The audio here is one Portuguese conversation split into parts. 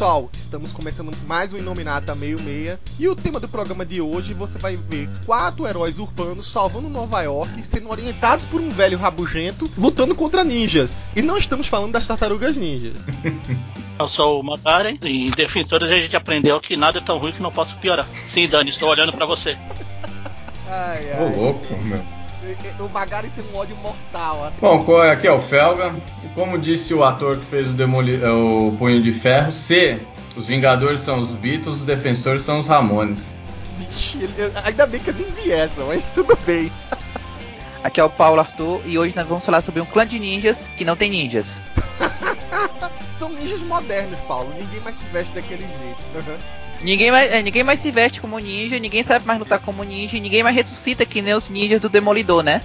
Pessoal, estamos começando mais um Inominata Meio Meia e o tema do programa de hoje você vai ver quatro heróis urbanos salvando Nova York sendo orientados por um velho rabugento lutando contra ninjas. E não estamos falando das tartarugas ninjas. Eu sou o Magaren e em Defensores a gente aprendeu que nada é tão ruim que não possa piorar. Sim, Dani, estou olhando para você. Ai, Ô ai. louco, meu. O Magari tem um ódio mortal. assim. Bom, co- aqui é o Felga. E como disse o ator que fez o, Demoli eh, o Punho de Ferro, se os Vingadores são os Beatles, os Defensores são os Ramones. Vixe, ele- ainda bem que eu nem vi essa, mas tudo bem. Aqui é o Paulo Arthur e hoje nós vamos falar sobre um clã de ninjas que não tem ninjas. São ninjas modernos, Paulo. Ninguém mais se veste daquele jeito. Ninguém mais, é, ninguém mais se veste como ninja, ninguém sabe mais lutar como ninja e ninguém mais ressuscita que nem os ninjas do Demolidor, né?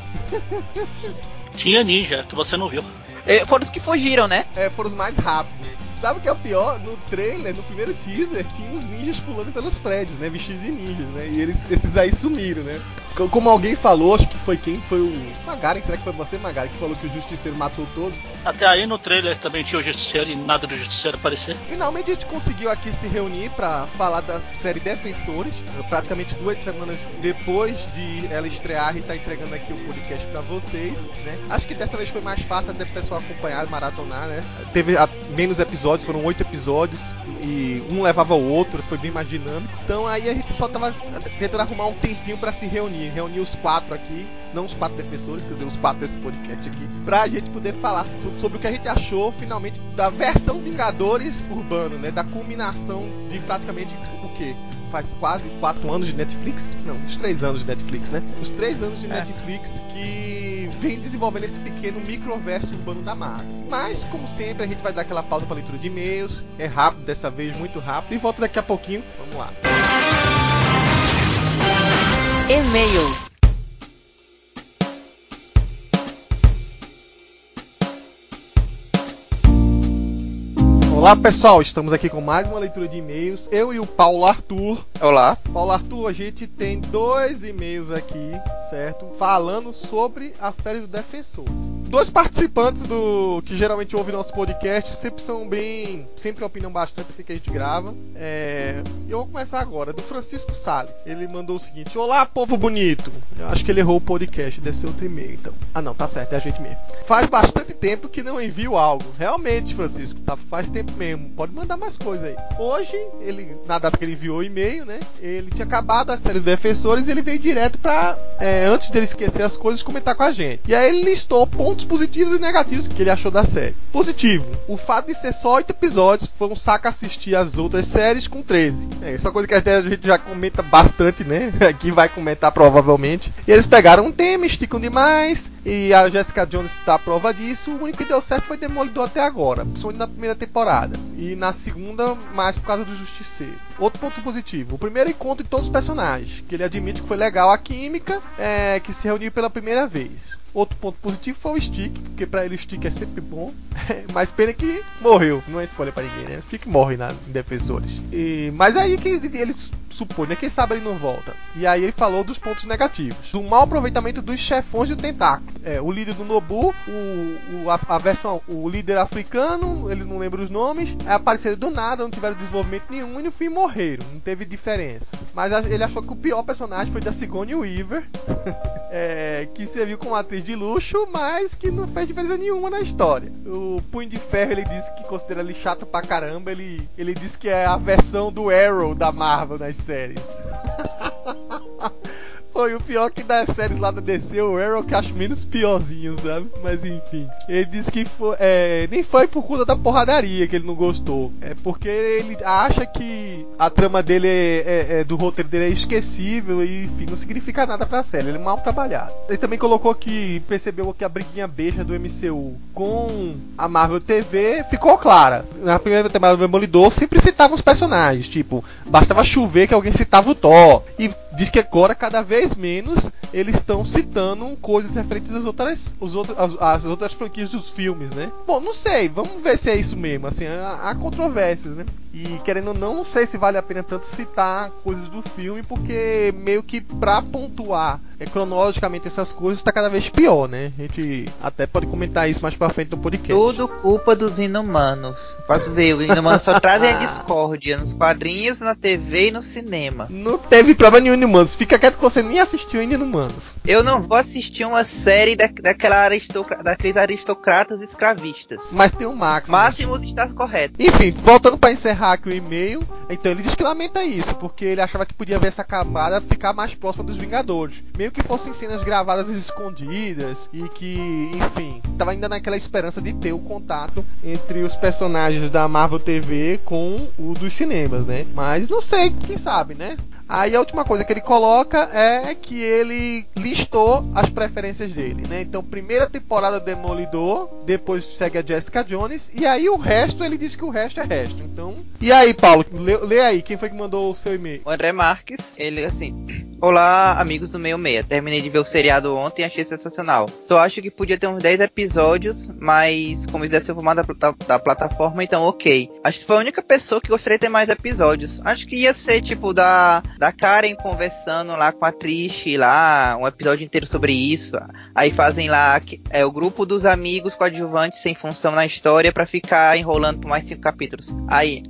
Tinha ninja, que você não viu. É, foram os que fugiram, né? É, foram os mais rápidos. Sabe o que é o pior? No trailer, no primeiro teaser, tinha uns ninjas pulando pelos prédios, né? Vestidos de ninjas, né? E eles, esses aí sumiram, né? Co- Como alguém falou, acho que foi quem? Foi o Magaren, será que foi você, Magaren, que falou que o Justiceiro matou todos? Até aí no trailer também tinha o Justiceiro e nada do Justiceiro aparecer. Finalmente a gente conseguiu aqui se reunir pra falar da série Defensores. Praticamente duas semanas depois de ela estrear e tá entregando aqui o podcast pra vocês, né? Acho que dessa vez foi mais fácil até pro pessoal acompanhar, maratonar, né? Teve menos episódios, foram oito episódios e um levava o outro, foi bem mais dinâmico. Então aí a gente só tava tentando arrumar um tempinho pra se reunir, reunir os quatro aqui, não os quatro defensores, quer dizer, os quatro desse podcast aqui, pra gente poder falar so- sobre o que a gente achou finalmente da versão Vingadores urbano, né? Da culminação de praticamente o quê? Faz quase quatro anos de Netflix? Não, uns três anos de Netflix, né? Os três anos de É. Netflix que vem desenvolvendo esse pequeno microverso urbano da Marvel. Mas, como sempre, a gente vai dar aquela pausa para leitura de e-mails. É rápido dessa vez, muito rápido. E volta daqui a pouquinho. Vamos lá. E-mails. Olá pessoal, estamos aqui com mais uma leitura de e-mails. Eu e o Paulo Arthur. Olá. Paulo Arthur, a gente tem dois e-mails aqui, certo? Falando sobre a série do Defensores. Dois participantes do que geralmente ouvem nosso podcast sempre são bem. sempre opinam bastante assim que a gente grava. É, eu vou começar agora, do Francisco Salles. Ele mandou o seguinte: Olá, povo bonito. Eu acho que ele errou o podcast, deve ser outro e-mail então. Ah, não, tá certo, é a gente mesmo. Faz bastante tempo que não envio algo. Realmente, Francisco, tá, faz tempo mesmo. Pode mandar mais coisa aí. Hoje, ele, na data que ele enviou o e-mail, né? Ele tinha acabado a série do Defensores e ele veio direto pra, é, antes dele esquecer as coisas, comentar com a gente. E aí ele listou pontos positivos e negativos que ele achou da série. Positivo, o fato de ser só 8 episódios foi um saco assistir as outras séries com 13. É, isso é uma coisa que até a gente já comenta bastante, né? Aqui vai comentar provavelmente. E eles pegaram um tema, esticam demais, e a Jessica Jones tá a prova disso. O único que deu certo foi Demolidor até agora, principalmente na primeira temporada. E na segunda, mais por causa do Justiceiro. Outro ponto positivo, o primeiro encontro de todos os personagens, que ele admite que foi legal a química, é, que se reuniu pela primeira vez. Outro ponto positivo foi o Stick, porque pra ele o Stick é sempre bom. mas pena que morreu. Não é spoiler pra ninguém, né? Stick morre na, em Defensores. E, mas aí que ele, supõe, né? Quem sabe ele não volta. E aí ele falou dos pontos negativos. Do mau aproveitamento dos chefões do tentáculo. É, o líder do Nobu, o, o- a, a versão, o líder africano, ele não lembra os nomes, apareceram do nada, não tiveram desenvolvimento nenhum e no fim morreram. Não teve diferença. Mas ele achou que o pior personagem foi da Sigourney Weaver. é, que serviu como atriz de luxo, mas que não fez diferença nenhuma na história. O Punho de Ferro ele disse que considera ele chato pra caramba. Ele, ele disse que é a versão do Arrow da Marvel nas séries. Foi o pior que das séries lá da DC, o Arrow que acho menos piorzinho, sabe? Mas enfim. Ele disse que foi, é, nem foi por conta da porradaria que ele não gostou. É porque ele acha que a trama dele é, é, é do roteiro dele é esquecível e enfim, não significa nada pra série. Ele é mal trabalhado. Ele também colocou que percebeu que a briguinha beixa do MCU com a Marvel TV ficou clara. Na primeira temporada do Demolidor sempre citava os personagens, tipo, bastava chover que alguém citava o Thor. E diz que agora cada vez menos eles estão citando coisas referentes às outras, os outros, às outras franquias dos filmes, né? Bom, não sei, vamos ver se é isso mesmo. Assim, há, há controvérsias, né? E querendo ou não, não sei se vale a pena tanto citar coisas do filme, porque meio que pra pontuar é, cronologicamente essas coisas tá cada vez pior, né? A gente até pode comentar isso mais pra frente no podcast. Tudo culpa dos inumanos. Pode ver, os inumanos só trazem a discórdia nos quadrinhos, na TV e no cinema. Não teve problema nenhum Inumanos. Fica quieto que você nem assistiu ainda Inumanos. Eu não vou assistir uma série da, daquela aristocra, daqueles aristocratas escravistas. Mas tem o Max. né? Máximos está correto. Enfim, voltando pra encerrar aqui o e-mail, então ele diz que lamenta isso, porque ele achava que podia ver essa camada ficar mais próxima dos Vingadores. Meio que fossem cenas gravadas escondidas e que, enfim, tava ainda naquela esperança de ter o contato entre os personagens da Marvel TV com o dos cinemas, né? Mas não sei, quem sabe, né? Aí a última coisa que ele coloca é que ele listou as preferências dele, né? Então, primeira temporada Demolidor, depois segue a Jessica Jones, e aí o resto ele diz que o resto é resto. Então, e aí, Paulo, lê, lê aí, quem foi que mandou o seu e-mail? O André Marques, ele assim. Olá, amigos do Meio Meia. Terminei de ver o seriado ontem e achei sensacional. Só acho que podia ter uns 10 episódios, mas como isso deve ser formado da, da, da plataforma, então ok. Acho que foi a única pessoa que gostaria de ter mais episódios. Acho que ia ser tipo da, da Karen conversando lá com a Trish lá, um episódio inteiro sobre isso. Aí fazem lá é, o grupo dos amigos coadjuvantes sem função na história pra ficar enrolando por mais cinco capítulos. Aí.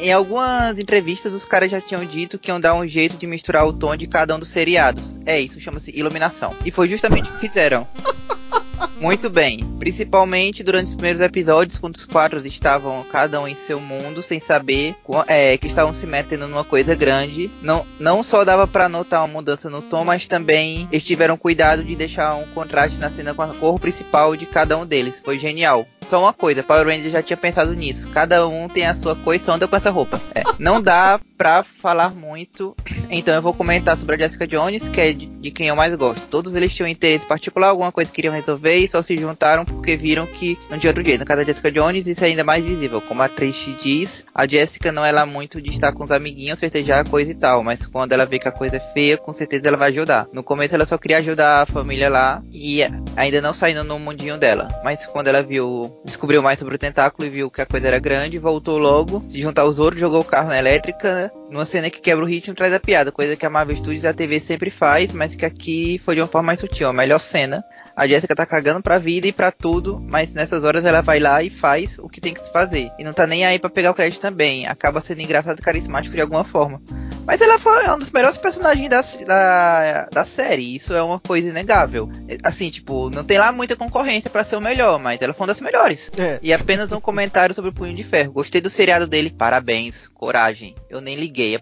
Em algumas entrevistas, os caras já tinham dito que iam dar um jeito de misturar o tom de cada um dos seriados. É isso, chama-se iluminação. E foi justamente o que fizeram. Muito bem, principalmente durante os primeiros episódios, quando os quatro estavam cada um em seu mundo, sem saber é, que estavam se metendo numa coisa grande. Não, não só dava para notar uma mudança no tom, mas também eles tiveram cuidado de deixar um contraste na cena com a cor principal de cada um deles. Foi genial. Só uma coisa, Power Rangers já tinha pensado nisso. Cada um tem a sua cor e só anda com essa roupa. É, não dá pra falar muito, então eu vou comentar sobre a Jessica Jones, que é de, de quem eu mais gosto. Todos eles tinham interesse particular, alguma coisa que queriam resolver e só se juntaram porque viram que não tinha outro jeito. No caso da Jessica Jones, isso é ainda mais visível. Como a Trish diz, a Jessica não é lá muito de estar com os amiguinhos, festejar a coisa e tal, mas quando ela vê que a coisa é feia, com certeza ela vai ajudar. No começo ela só queria ajudar a família lá e ainda não saindo no mundinho dela, mas quando ela viu descobriu mais sobre o tentáculo e viu que a coisa era grande, voltou logo, se juntar os outros, jogou o carro na elétrica, né? numa cena que quebra o ritmo traz a piada, coisa que a Marvel Studios e a TV sempre faz, mas que aqui foi de uma forma mais sutil, a melhor cena. A Jessica tá cagando pra vida e pra tudo, mas nessas horas ela vai lá e faz o que tem que se fazer. E não tá nem aí pra pegar o crédito também. Acaba sendo engraçado e carismático de alguma forma. Mas ela foi um dos melhores personagens da, da, da série. Isso é uma coisa inegável. Assim, tipo, não tem lá muita concorrência para ser o melhor, mas ela foi uma das melhores. É. E apenas um comentário sobre o Punho de Ferro. Gostei do seriado dele. Parabéns. Coragem. Eu nem liguei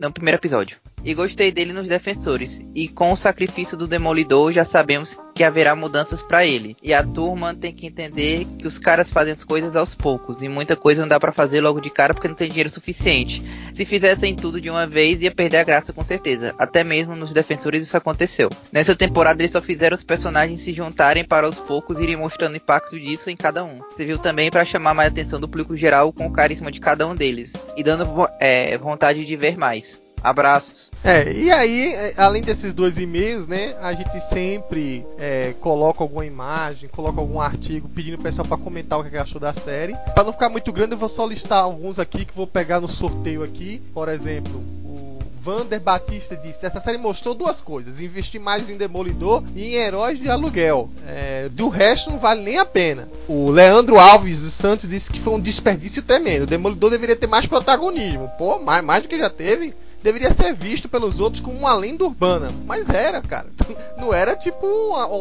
no primeiro episódio. E gostei dele nos defensores. E com o sacrifício do Demolidor, já sabemos que haverá mudanças para ele. E a turma tem que entender que os caras fazem as coisas aos poucos. E muita coisa não dá para fazer logo de cara porque não tem dinheiro suficiente. Se fizessem tudo de uma vez, ia perder a graça com certeza. Até mesmo nos defensores isso aconteceu. Nessa temporada eles só fizeram os personagens se juntarem para aos poucos irem mostrando o impacto disso em cada um. Serviu também para chamar mais atenção do público geral com o carisma de cada um deles. E dando é, vontade de ver mais. Abraços. É, e aí, além desses dois e-mails, né, a gente sempre é, coloca alguma imagem, coloca algum artigo pedindo o pessoal para comentar o que achou da série. Para não ficar muito grande, eu vou só listar alguns aqui que vou pegar no sorteio aqui. Por exemplo, o Vander Batista disse: essa série mostrou duas coisas: investir mais em Demolidor e em heróis de aluguel. É, do resto não vale nem a pena. O Leandro Alves dos Santos disse que foi um desperdício tremendo. O Demolidor deveria ter mais protagonismo. Pô, mais, mais do que já teve deveria ser visto pelos outros como uma lenda urbana. Mas era, cara. Não era tipo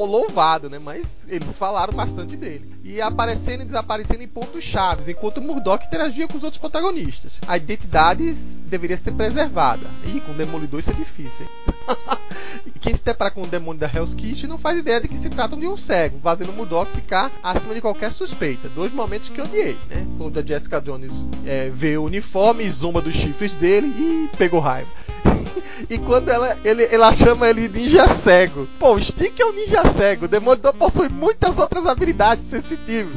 louvado, né? Mas eles falaram bastante dele. E aparecendo e desaparecendo em pontos chaves, enquanto Murdoch interagia com os outros protagonistas. A identidade deveria ser preservada. E com o Demolidor isso é difícil, hein? e quem se depara com o demônio da Hell's Kitchen não faz ideia de que se trata de um cego, fazendo o Murdoch ficar acima de qualquer suspeita. Dois momentos que eu odiei, né? Quando a Jessica Jones é, vê o uniforme, zomba dos chifres dele e pegou raiva. E quando ela, ele, ela chama ele ninja cego. Pô, o Stick é um ninja cego. O Demolidor possui muitas outras habilidades sensitivas.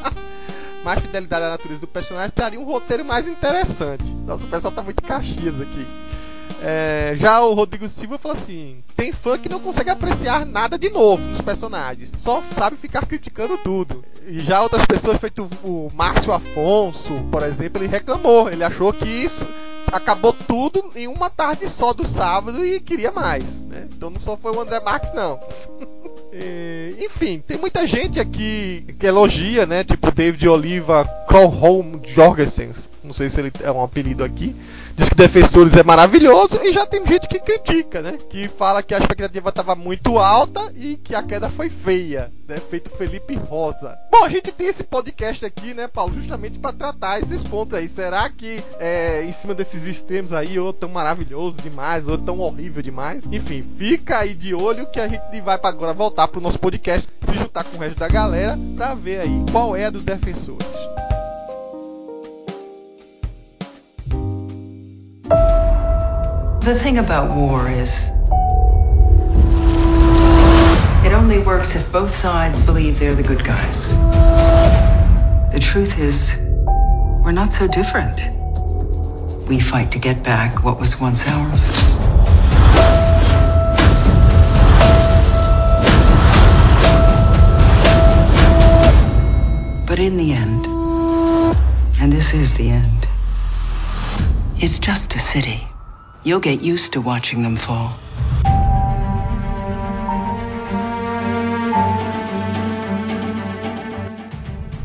mais fidelidade à natureza do personagem traria um roteiro mais interessante. Nossa, o pessoal tá muito caxias aqui. É, já o Rodrigo Silva falou assim: tem fã que não consegue apreciar nada de novo nos personagens, só sabe ficar criticando tudo. E já outras pessoas, feito o Márcio Afonso, por exemplo, ele reclamou, ele achou que isso acabou tudo em uma tarde só do sábado e queria mais. Né? Então não só foi o André Marques, não. Enfim, tem muita gente aqui que elogia, né? Tipo David Oliva, Krolholm Jorgensen, não sei se ele é um apelido aqui, diz que Defensores é maravilhoso e já tem gente que critica, né? Que fala que a expectativa estava muito alta e que a queda foi feia, né? Feito Felipe Rosa. Bom, a gente tem esse podcast aqui, né, Paulo, justamente para tratar esses pontos aí. Será que é, em cima desses extremos aí, ou tão maravilhoso demais, ou tão horrível demais? Enfim, fica aí de olho que a gente vai para agora voltar pro nosso podcast, se juntar com o resto da galera para ver aí qual é a dos defensores. The thing about war is. It only works if both sides believe they're the good guys. The truth is, we're not so different. We fight to get back what was once ours. But in the end, and this is the end, it's just a city. You'll get used to watching them fall.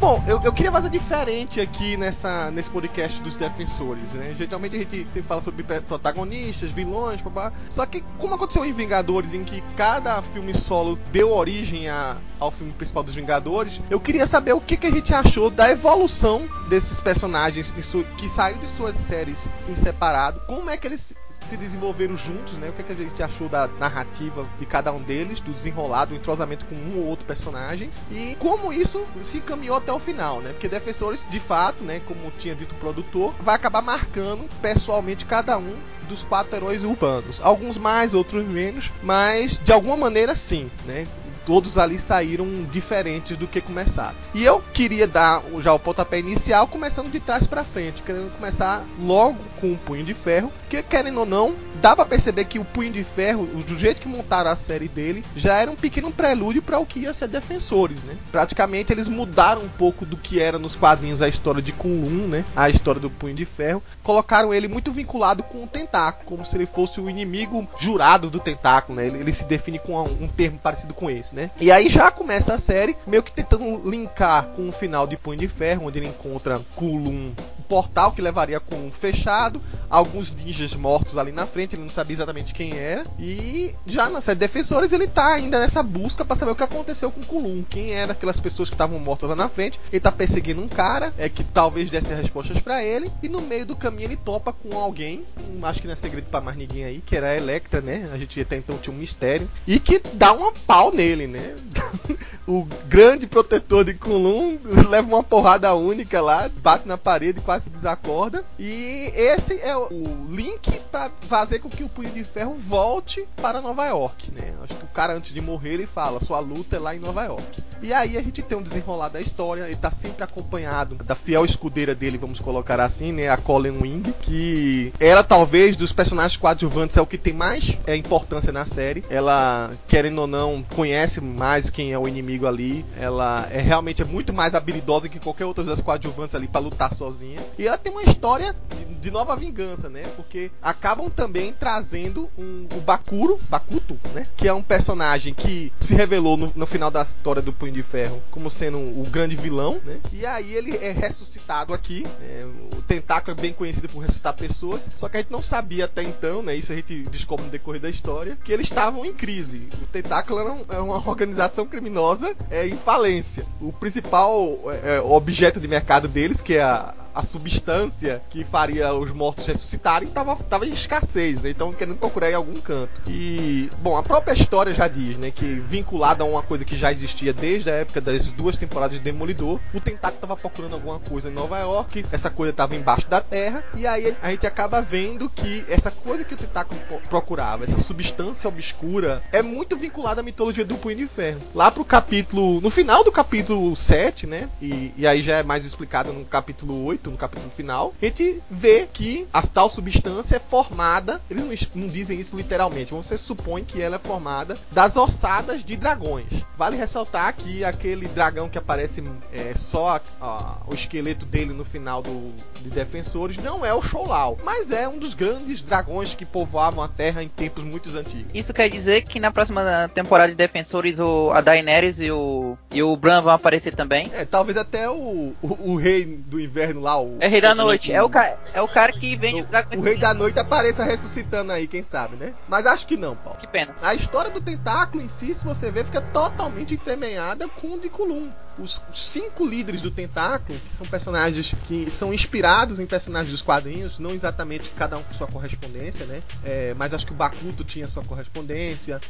Bom, eu, eu queria fazer diferente aqui nessa, nesse podcast dos defensores, né? Geralmente a gente sempre fala sobre protagonistas, vilões, babá. Só que, como aconteceu em Vingadores, em que cada filme solo deu origem a, ao filme principal dos Vingadores, eu queria saber o que, que a gente achou da evolução desses personagens que saíram de suas séries em separado, como é que eles se desenvolveram juntos, né? O que, que a gente achou da narrativa de cada um deles, do desenrolado, do entrosamento com um ou outro personagem e como isso se encaminhou até o final, né? Porque Defensores, de fato, né, como tinha dito o produtor, vai acabar marcando pessoalmente cada um dos quatro heróis urbanos. Alguns mais, outros menos, mas de alguma maneira sim, né? Todos ali saíram diferentes do que começaram. E eu queria dar já o pontapé inicial, começando de trás para frente, querendo começar logo com o Punho de Ferro, que querendo ou não, dá para perceber que o Punho de Ferro, do jeito que montaram a série dele, já era um pequeno prelúdio para o que ia ser Defensores, né? Praticamente eles mudaram um pouco do que era nos quadrinhos a história de Kunlun, né? A história do Punho de Ferro, colocaram ele muito vinculado com o Tentáculo, como se ele fosse o inimigo jurado do Tentáculo, né? Ele, ele se define com um termo parecido com esse, né? E aí já começa a série meio que tentando linkar com o final de Punho de Ferro, onde ele encontra Kulum, um portal que levaria com um fechado, alguns ninjas mortos ali na frente, ele não sabia exatamente quem era. E já na série Defensores ele tá ainda nessa busca para saber o que aconteceu com Kulum, quem eram aquelas pessoas que estavam mortas lá na frente. Ele tá perseguindo um cara, é que talvez desse respostas para ele, e no meio do caminho ele topa com alguém, acho que não é segredo para mais ninguém aí, que era a Electra, né? A gente até então tinha um mistério, e que dá uma pau nele, né? o grande protetor de Kunlun leva uma porrada única lá, bate na parede, quase se desacorda. E esse é o link para fazer com que o Punho de Ferro volte para Nova York, né? Acho que o cara antes de morrer ele fala, sua luta é lá em Nova York. E aí a gente tem um desenrolar da história, ele tá sempre acompanhado da fiel escudeira dele, vamos colocar assim, né, a Colin Wing, que ela talvez dos personagens coadjuvantes é o que tem mais é, importância na série. Ela, querendo ou não, conhece mais quem é o inimigo ali. Ela é realmente é muito mais habilidosa que qualquer outra das coadjuvantes ali para lutar sozinha. E ela tem uma história de, de, nova vingança, né? Porque acabam também trazendo um, o Bakuro, Bakuto, né? Que é um personagem que se revelou no, no final da história do Punho de Ferro como sendo o grande vilão, né? E aí ele é ressuscitado aqui. Né? O Tentáculo é bem conhecido por ressuscitar pessoas, só que a gente não sabia até então, né? Isso a gente descobre no decorrer da história, que eles estavam em crise. O Tentáculo é uma organização criminosa é, em falência. O principal é, objeto de mercado deles, que é a, a substância que faria os mortos ressuscitarem tava, tava em escassez, né? Então querendo procurar em algum canto. E, bom, a própria história já diz, né? Que vinculada a uma coisa que já existia desde a época das duas temporadas de Demolidor, o Tentáculo tava procurando alguma coisa em Nova York, essa coisa tava embaixo da terra, e aí a gente acaba vendo que essa coisa que o Tentáculo procurava, essa substância obscura, é muito vinculada à mitologia do Punho de Ferro. Lá pro capítulo. No final do capítulo 7, né? E, e aí já é mais explicado no capítulo 8, no capítulo final, a gente vê que a tal substância é formada. Eles não, não dizem isso literalmente, você supõe que ela é formada das ossadas de dragões. Vale ressaltar que aquele dragão que aparece é, só a, a, o esqueleto dele no final do, de Defensores não é o Sholau, mas é um dos grandes dragões que povoavam a Terra em tempos muito antigos. Isso quer dizer que na próxima temporada de Defensores o, a Daenerys e o, e o Bran vão aparecer também? É, talvez até o, o, o rei do inverno lá, o. É rei da noite. É o, ca, é o cara que vem. O, o rei da noite apareça ressuscitando aí, quem sabe, né? Mas acho que não, Paulo. Que pena. A história do tentáculo em si, se você ver, fica totalmente entremeada com o de Kulum os cinco líderes do Tentáculo, que são personagens que são inspirados em personagens dos quadrinhos, não exatamente cada um com sua correspondência, né? É, mas acho que o Bakuto tinha sua correspondência.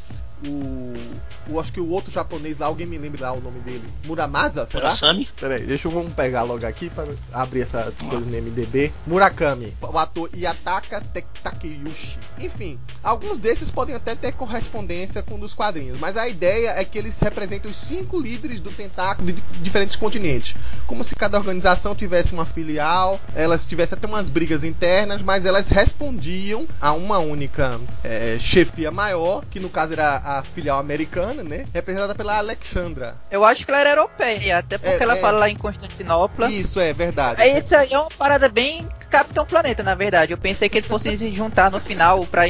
O, o, acho que o outro japonês lá, alguém me lembra lá o nome dele? Muramasa, será? Murasami? Peraí, deixa eu vamos pegar logo aqui para abrir essa coisa no MDB. Murakami, o ator Yataka Takeyushi. Enfim, alguns desses podem até ter correspondência com um dos quadrinhos, mas a ideia é que eles representam os cinco líderes do tentáculo de diferentes continentes. Como se cada organização tivesse uma filial, elas tivessem até umas brigas internas, mas elas respondiam a uma única é, chefia maior, que no caso era a filial americana, né? Representada pela Alexandra. Eu acho que ela era europeia, até porque é, ela é... fala lá em Constantinopla. Isso, é verdade. É, isso aí é uma parada bem Capitão Planeta, na verdade. Eu pensei que eles fossem se juntar no final pra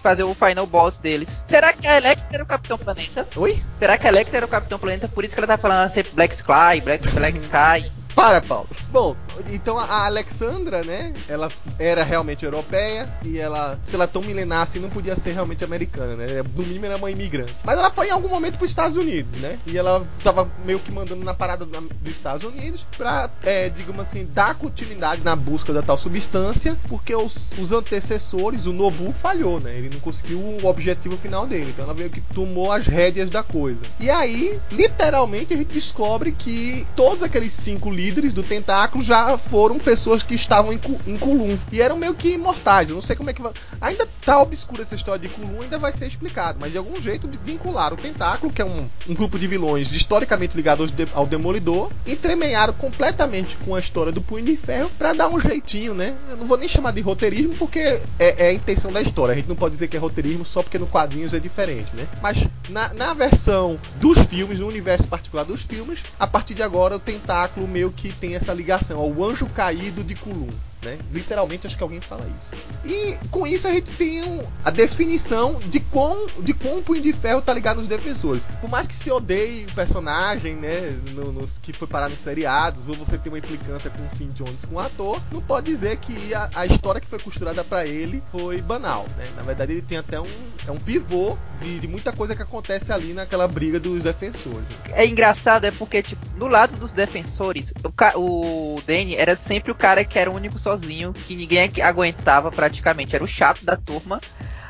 fazer o final boss deles. Será que a Electra era o Capitão Planeta? Oi? Será que a Electra era o Capitão Planeta? Por isso que ela tá falando ser Black Sky, Black, Black Sky. Para, Paulo. Bom, então a Alexandra, né? Ela era realmente europeia e ela, se ela tão milenar assim, não podia ser realmente americana, né? No mínimo era uma imigrante. Mas ela foi em algum momento para os Estados Unidos, né? E ela tava meio que mandando na parada dos Estados Unidos pra, é, digamos assim, dar continuidade na busca da tal substância, porque os, os antecessores, o Nobu falhou, né? Ele não conseguiu o objetivo final dele. Então ela veio que tomou as rédeas da coisa. E aí, literalmente, a gente descobre que todos aqueles cinco livros líderes do tentáculo já foram pessoas que estavam em, em Kulum. E eram meio que imortais. Eu não sei como é que vai. Ainda tá obscura essa história de Kulum, ainda vai ser explicado. Mas de algum jeito de vincular o tentáculo, que é um, um grupo de vilões historicamente ligados ao Demolidor, entremearam completamente com a história do Punho de Ferro para dar um jeitinho, né? Eu não vou nem chamar de roteirismo porque é, é, a intenção da história. A gente não pode dizer que é roteirismo só porque no quadrinhos é diferente, né? Mas na, na versão dos filmes, no universo particular dos filmes, a partir de agora o tentáculo meio que tem essa ligação ao anjo caído de Kulum. Né? Literalmente acho que alguém fala isso. E com isso a gente tem um, a definição de quão, de quão o Punho de Ferro tá ligado nos defensores. Por mais que se odeie o personagem, né, no, nos, que foi parar nos seriados, ou você tem uma implicância com o Finn Jones com o ator, não pode dizer que a, a história que foi costurada para ele foi banal, né? Na verdade ele tem até um, é um pivô de, de muita coisa que acontece ali naquela briga dos defensores. É engraçado, é porque, tipo, no lado dos defensores, o, o Danny era sempre o cara que era o único só sozinho, que ninguém aguentava praticamente, era o chato da turma.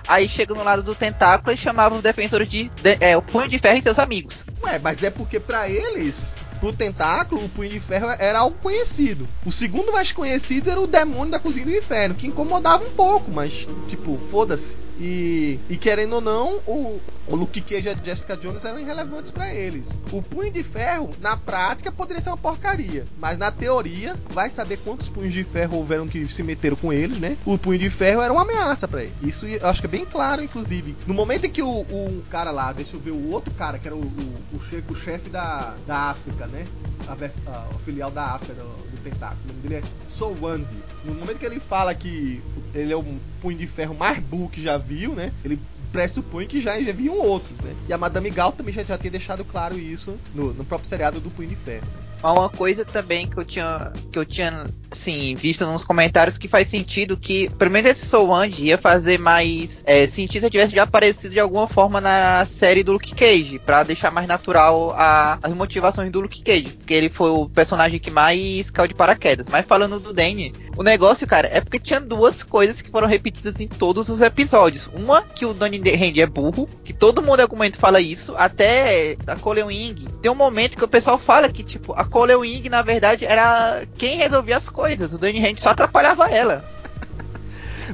Aí chega no lado do tentáculo e chamava os defensores de, de é, o punho de ferro e seus amigos. Ué, mas é porque para eles, pro tentáculo, o punho de ferro era algo conhecido. O segundo mais conhecido era o demônio da cozinha do inferno, que incomodava um pouco, mas tipo, foda-se. E, e querendo ou não, o, o Luke Cage e a Jessica Jones eram irrelevantes para eles. O Punho de Ferro, na prática, poderia ser uma porcaria, mas na teoria, vai saber quantos punhos de ferro houveram que se meteram com eles, né? O Punho de Ferro era uma ameaça para ele. Isso eu acho que é bem claro, inclusive. No momento em que o, o cara lá, deixa eu ver, o outro cara, que era o, o, o chefe da, da África, né? A, a, a, filial da África do, do Tentáculo, o nome dele é Sowandi. No momento que ele fala que ele é o punho de ferro mais burro que já viu, né? Ele pressupõe que já, já viam outros, né? E a Madame Gal também já, já tinha deixado claro isso no, no próprio seriado do Punho de Ferro. Uma coisa também que eu tinha que eu tinha sim, visto nos comentários que faz sentido que, pelo menos esse Soul One ia fazer mais é, sentido se tivesse já aparecido de alguma forma na série do Luke Cage, para deixar mais natural a, as motivações do Luke Cage, porque ele foi o personagem que mais caiu de paraquedas. Mas falando do Danny, o negócio, cara, é porque tinha duas coisas que foram repetidas em todos os episódios. Uma, que o Donnie Hand é burro, que todo mundo em algum momento fala isso, até a Cole Wing. Tem um momento que o pessoal fala que, tipo, a Cole Wing, na verdade, era quem resolvia as coisas. O Donnie Hand só atrapalhava ela.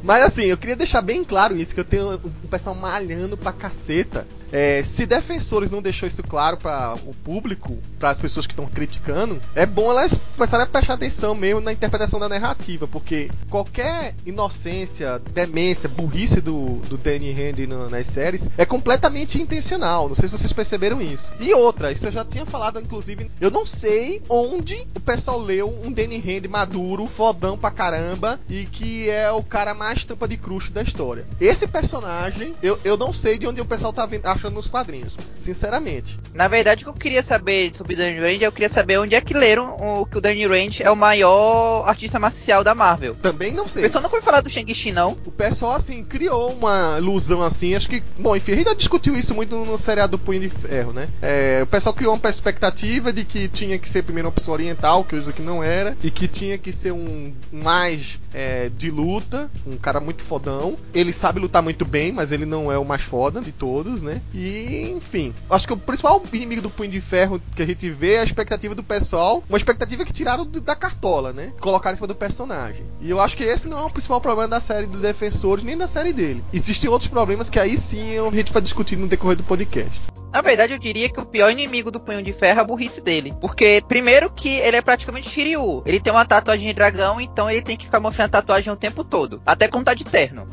Mas assim, eu queria deixar bem claro isso, que eu tenho o pessoal malhando pra caceta é, se defensores não deixou isso claro para o público, para as pessoas que estão criticando, é bom elas começarem a prestar atenção mesmo na interpretação da narrativa, porque qualquer inocência, demência, burrice do, do Danny Handy nas séries é completamente intencional. Não sei se vocês perceberam isso. E outra, isso eu já tinha falado, inclusive, eu não sei onde o pessoal leu um Danny Handy maduro, fodão pra caramba, e que é o cara mais tampa de crush da história. Esse personagem, eu, eu não sei de onde o pessoal tá vendo achando nos quadrinhos, sinceramente. Na verdade, o que eu queria saber sobre o Danny Rand, eu queria saber onde é que leram o, que o Danny Rand é o maior artista marcial da Marvel. Também não sei. O pessoal não foi falar do Shang-Chi, não? O pessoal, assim, criou uma ilusão assim, acho que, bom, enfim, a gente já discutiu isso muito no, no seriado do Punho de Ferro, né? É, o pessoal criou uma expectativa de que tinha que ser primeiro uma pessoa oriental, que hoje aqui não era, e que tinha que ser um mais é, de luta, um cara muito fodão. Ele sabe lutar muito bem, mas ele não é o mais foda de todos, né? E, enfim, acho que o principal inimigo do Punho de Ferro que a gente vê é a expectativa do pessoal, uma expectativa que tiraram da cartola, né? Colocaram em cima do personagem. E eu acho que esse não é o principal problema da série dos Defensores, nem da série dele. Existem outros problemas que aí sim a gente vai discutir no decorrer do podcast. Na verdade, eu diria que o pior inimigo do Punho de Ferro é a burrice dele. Porque, primeiro, que ele é praticamente Shiryu. Ele tem uma tatuagem de dragão, então ele tem que ficar mostrando a tatuagem o tempo todo. Até quando tá de terno.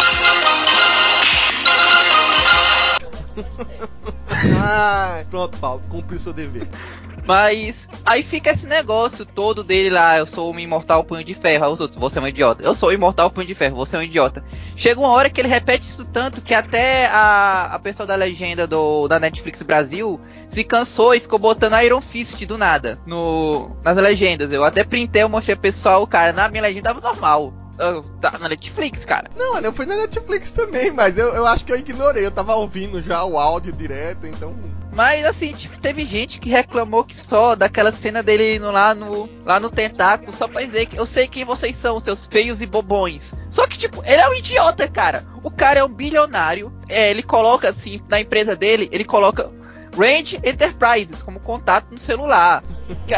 pronto, Paulo, cumpriu seu dever. Mas aí fica esse negócio todo dele lá, eu sou um imortal punho de ferro, aí os outros, você é um idiota. Eu sou o imortal punho de ferro, você é um idiota. Chega uma hora que ele repete isso tanto que até a, a pessoa da legenda do, da Netflix Brasil se cansou e ficou botando Iron Fist do nada no, nas legendas. Eu até printei, eu mostrei pro pessoal, cara, na minha legenda tava normal. Tá na Netflix, cara. Não, eu fui na Netflix também, mas eu, eu acho que eu ignorei. Eu tava ouvindo já o áudio direto, então mas assim, tipo, teve gente que reclamou que só daquela cena dele indo lá no, lá no tentáculo, só pra dizer que eu sei quem vocês são, seus feios e bobões. Só que, tipo, ele é um idiota, cara. O cara é um bilionário. É, ele coloca, assim, na empresa dele, ele coloca Range Enterprises como contato no celular.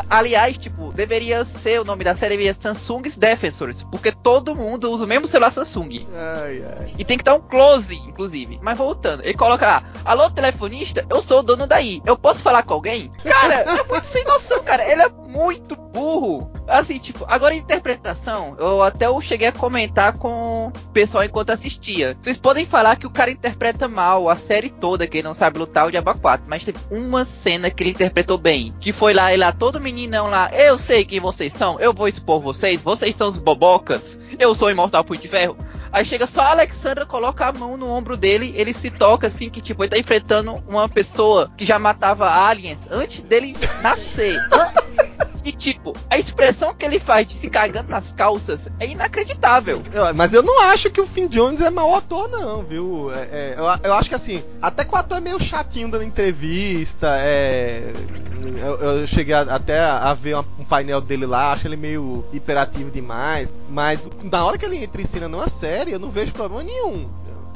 Aliás, tipo, deveria ser o nome da série deveria Samsung's Defensors, porque todo mundo usa o mesmo celular Samsung. Ai, ai. E tem que dar um close, inclusive. Mas voltando, ele coloca lá: Alô, telefonista, eu sou o dono daí. Eu posso falar com alguém? Cara, é muito sem noção, cara. Ele é muito burro. Assim, tipo, agora interpretação, eu até eu cheguei a comentar com o pessoal enquanto assistia. Vocês podem falar que o cara interpreta mal a série toda, quem não sabe lutar o Diabo 4, mas teve uma cena que ele interpretou bem, que foi lá, ele lá, todo meninão lá, eu sei quem vocês são, eu vou expor vocês, vocês são os bobocas, eu sou o Imortal Punho de Ferro. Aí chega só a Alexandra, coloca a mão no ombro dele, ele se toca assim, que tipo, ele tá enfrentando uma pessoa que já matava aliens antes dele nascer. E tipo, a expressão que ele faz de se cagando nas calças é inacreditável. Eu, mas eu não acho que o Finn Jones é mau ator, não, viu? É, é, eu, eu, acho que assim, até que o ator é meio chatinho dando entrevista, é. Eu, eu cheguei a, até a, ver um painel dele lá, acho ele meio hiperativo demais. Mas na hora que ele entra em cena numa série, eu não vejo problema nenhum.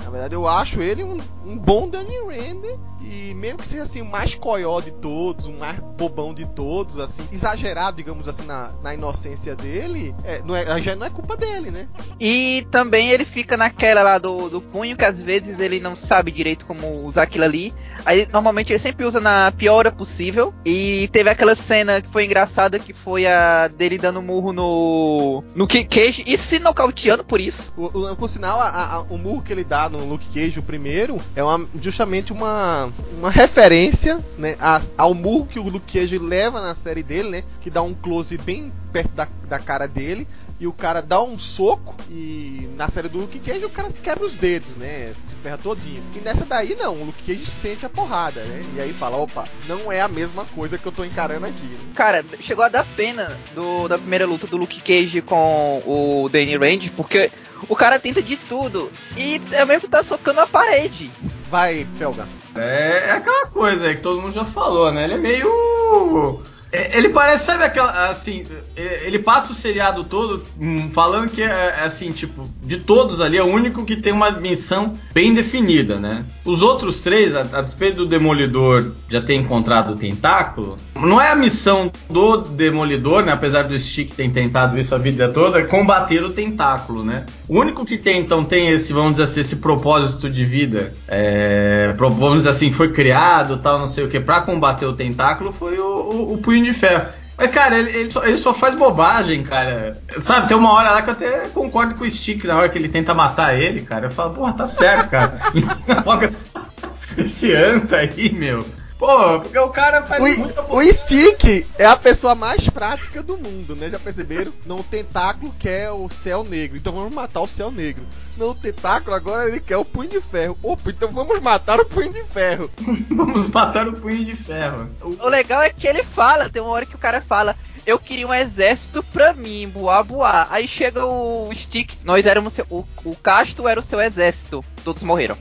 Na verdade, eu acho ele um, um bom Danny Rand e mesmo que seja assim o mais coió de todos, o mais bobão de todos, assim, exagerado, digamos assim, na, na inocência dele, é, não é, já não é culpa dele, né? E também ele fica naquela lá do, do punho que às vezes ele não sabe direito como usar aquilo ali. Aí normalmente ele sempre usa na pior hora possível. E teve aquela cena que foi engraçada que foi a dele dando murro no. no Cage e se nocauteando por isso. O, o, por sinal, a, a, o murro que ele dá no Luke Cage, o primeiro, é uma, justamente uma uma referência, né, a, ao murro que o Luke Cage leva na série dele, né, que dá um close bem perto da, da cara dele e o cara dá um soco e na série do Luke Cage o cara se quebra os dedos, né? Se ferra todinho. E nessa daí não, o Luke Cage sente a porrada, né? E aí fala, opa, não é a mesma coisa que eu tô encarando aqui. Né? Cara, chegou a dar pena do, da primeira luta do Luke Cage com o Danny Rand, porque o cara tenta de tudo e é mesmo que tá socando a parede. Vai, Felga. É, é aquela coisa aí que todo mundo já falou, né? Ele é meio é, ele parece, sabe aquela. Assim, é, ele passa o seriado todo hum, falando que é, é assim, tipo, de todos ali, é o único que tem uma missão bem definida, né? Os outros três, a, a despeito do Demolidor já ter encontrado o tentáculo, não é a missão do Demolidor, né? Apesar do Stick ter tentado isso a vida toda, é combater o tentáculo, né? O único que tem, então, tem esse, vamos dizer assim, esse propósito de vida, é, vamos dizer assim, foi criado, tal, não sei o que, para combater o tentáculo, foi o, o, o Punho de Ferro. Mas, cara, ele, ele, só, ele, só, faz bobagem, cara. Sabe, tem uma hora lá que eu até concordo com o Stick na hora que ele tenta matar ele, cara. Eu falo, porra, tá certo, cara. Esse anta aí, meu. Pô, porque o cara faz o, muita O Stick é a pessoa mais prática do mundo, né? Já perceberam? Não o tentáculo quer o céu negro. Então vamos matar o céu negro. Não, o tentáculo agora ele quer o punho de ferro. Opa, então vamos matar o punho de ferro. vamos matar o punho de ferro. O legal é que ele fala, tem uma hora que o cara fala, eu queria um exército pra mim, boa boa. Aí chega o Stick, nós éramos seu, o, o Casto era o seu exército, todos morreram.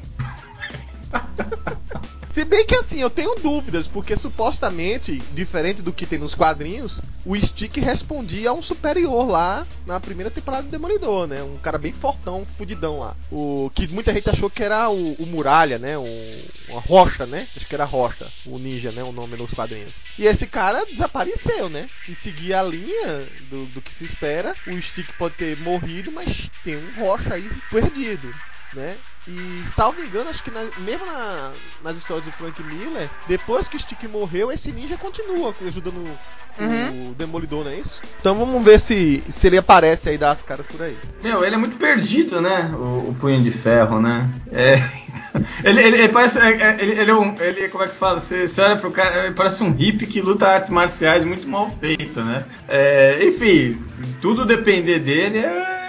Se bem que assim, eu tenho dúvidas, porque supostamente, diferente do que tem nos quadrinhos, o Stick respondia a um superior lá na primeira temporada do Demolidor, né? Um cara bem fortão, fudidão lá. O que muita gente achou que era o, o Muralha, né? O, uma rocha, né? Acho que era rocha, o ninja, né? O nome nos quadrinhos. E esse cara desapareceu, né? Se seguir a linha do, do que se espera, o Stick pode ter morrido, mas tem um rocha aí perdido, né? E, salvo engano, acho que na, mesmo na, nas histórias do Frank Miller, depois que Stick morreu, esse ninja continua ajudando uhum. o Demolidor, não é isso? Então vamos ver se, se ele aparece aí das caras por aí. Meu, ele é muito perdido, né? O, o Punho de Ferro, né? É. Ele, ele, ele, parece. É, é, ele, ele, é um. Ele, como é que fala? Você, você olha pro cara, ele parece um hippie que luta artes marciais muito mal feito, né? É, enfim, tudo depender dele é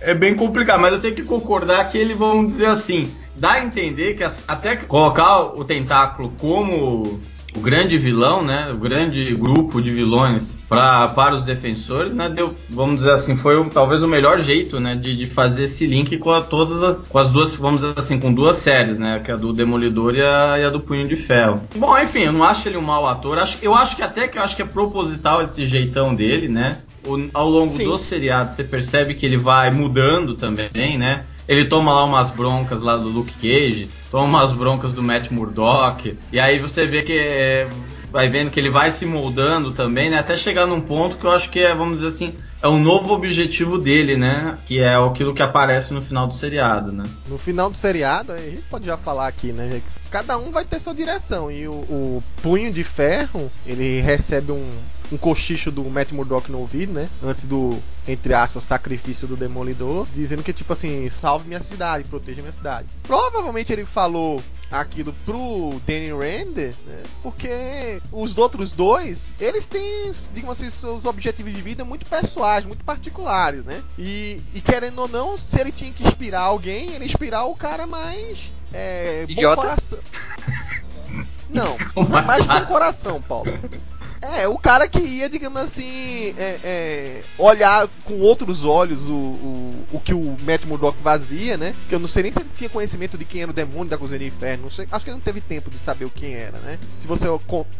é bem complicado, mas eu tenho que concordar que eles vão dizer assim, dá a entender que até colocar o tentáculo como o grande vilão, né, o grande grupo de vilões pra, para os defensores, né, deu, vamos dizer assim, foi talvez o melhor jeito, né, de, de fazer esse link com a, todas as, com as duas, vamos dizer assim, com duas séries, né, que é a do Demolidor e a, e a, do Punho de Ferro. Bom, enfim, eu não acho ele um mau ator, acho, eu acho que até que acho que é proposital esse jeitão dele, né, ao longo Sim. do seriado você percebe que ele vai mudando também, né? Ele toma lá umas broncas lá do Luke Cage, toma umas broncas do Matt Murdock, e aí você vê que é, vai vendo que ele vai se moldando também, né? Até chegar num ponto que eu acho que é, vamos dizer assim, é um novo objetivo dele, né? Que é aquilo que aparece no final do seriado, né? No final do seriado, a gente pode já falar aqui, né? Cada um vai ter sua direção e o, o Punho de Ferro, ele recebe um um cochicho do Matt Murdock no ouvido, né? Antes do, entre aspas, sacrifício do Demolidor, dizendo que, tipo assim, salve minha cidade, proteja minha cidade. Provavelmente ele falou aquilo pro Danny Rand, né? porque os outros dois, eles têm, digamos assim, seus objetivos de vida muito pessoais, muito particulares, né? E, e querendo ou não, se ele tinha que inspirar alguém, ele inspirar o cara mais é, Idiota? bom coração. Não, mais bom coração, Paulo. É, o cara que ia, digamos assim, é, é, olhar com outros olhos o, o, o, que o Matt Murdock vazia, né? Que eu não sei nem se ele tinha conhecimento de quem era o demônio da Cozinha do Inferno. Não sei, acho que ele não teve tempo de saber o quem era, né? Se você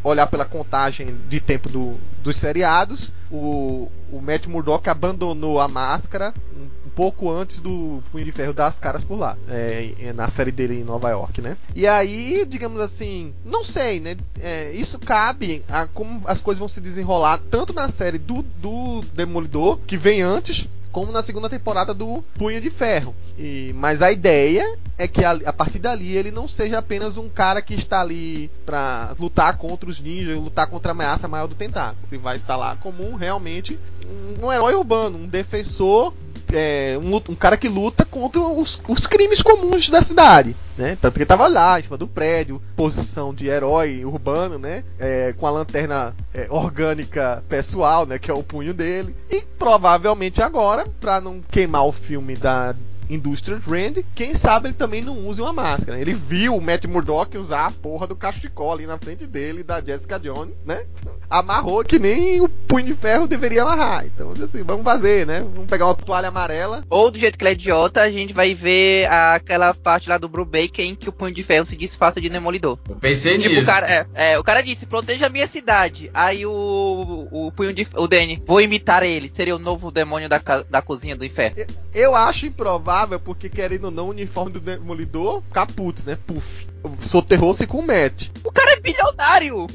olhar pela contagem de tempo do, dos seriados, o, o Matt Murdock abandonou a máscara um, um pouco antes do Punho de Ferro dar as caras por lá, é, na série dele em Nova York, né? E aí, digamos assim, não sei, né? É, isso cabe a como as coisas vão se desenrolar tanto na série do, do Demolidor, que vem antes, como na segunda temporada do Punho de Ferro. E, mas a ideia é que a, a, partir dali ele não seja apenas um cara que está ali para lutar contra os ninjas, lutar contra a ameaça maior do tentáculo. Ele vai estar lá como um, realmente um, um herói urbano, um defensor é, um, um, cara que luta contra os, os, crimes comuns da cidade. né? Tanto que ele tava lá, em cima do prédio, posição de herói urbano, né? É, com a lanterna é, orgânica pessoal, né? Que é o punho dele. E provavelmente agora, pra não queimar o filme da Industrial Trend, quem sabe ele também não use uma máscara. Ele viu o Matt Murdock usar a porra do cachecol ali na frente dele, da Jessica Jones, né? Amarrou que nem o punho de ferro deveria amarrar. Então, assim, vamos fazer, né? Vamos pegar uma toalha amarela. Ou do jeito que ele é idiota, a gente vai ver aquela parte lá do Brubaker em que o punho de ferro se disfarça de demolidor. Eu pensei Tipo, nisso. o cara, é, é, o cara disse, proteja a minha cidade. Aí o, o punho de o Danny, vou imitar ele. Seria o novo demônio da, da cozinha do inferno. Eu acho improvável, porque querendo ou não, o uniforme do Demolidor, caput, né? Puff. Soterrou-se com o Matt. O cara é bilionário!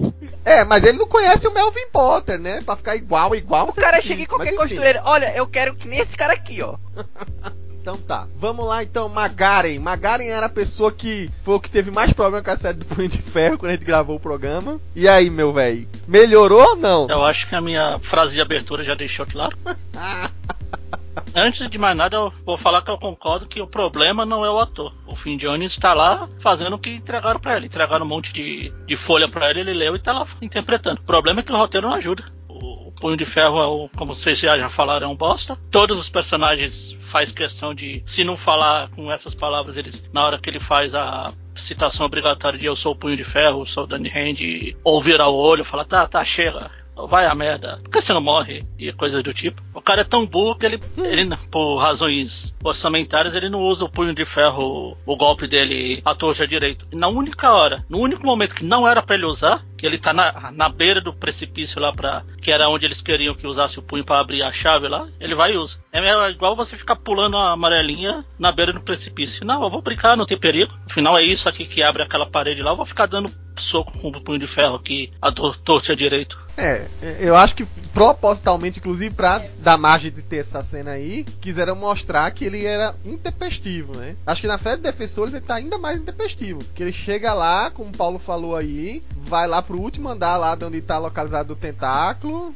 É, mas ele não conhece o Melvin Potter, né? Pra ficar igual, igual. O cara chega em qualquer costureira. Olha, eu quero que nem esse cara aqui, ó. Então tá. Vamos lá então, Magaren. Magaren era a pessoa que foi o que teve mais problema com a série do Punho de Ferro quando a gente gravou o programa. E aí, meu velho? Melhorou ou não? Eu acho que a minha frase de abertura já deixou claro. Antes de mais nada, eu vou falar que eu concordo que o problema não é o ator. O Finn Jones está lá fazendo o que entregaram pra ele. Entregaram um monte de, de folha pra ele, ele leu e tá lá interpretando. O problema é que o roteiro não ajuda. O, Punho de Ferro, é o, como vocês já falaram, é um bosta. Todos os personagens faz questão de, se não falar com essas palavras, eles na hora que ele faz a citação obrigatória de eu sou o Punho de Ferro, sou o Danny Hand, ou virar o olho, falar, tá, tá, chega, vai a merda, por que você não morre? E coisas do tipo. O cara é tão burro que ele, ele por razões orçamentárias, ele não usa o punho de ferro, o golpe dele à torta direito. E na única hora, no único momento que não era pra ele usar, que ele tá na, na beira do precipício lá para que era onde eles queriam que usasse o punho para abrir a chave lá, ele vai e usa. É mesmo- igual você ficar pulando a amarelinha na beira do precipício. Não, eu vou brincar, não tem perigo. Afinal é isso aqui que abre aquela parede lá, eu vou ficar dando soco com o punho de ferro aqui a tor- torta direito. É, eu acho que propositalmente, inclusive pra dar margem de ter essa cena aí, quiseram mostrar que ele era intempestivo, né? Acho que na série de Defensores ele tá ainda mais intempestivo. Que ele chega lá, como o Paulo falou aí, vai lá pro último andar lá de onde tá localizado o tentáculo,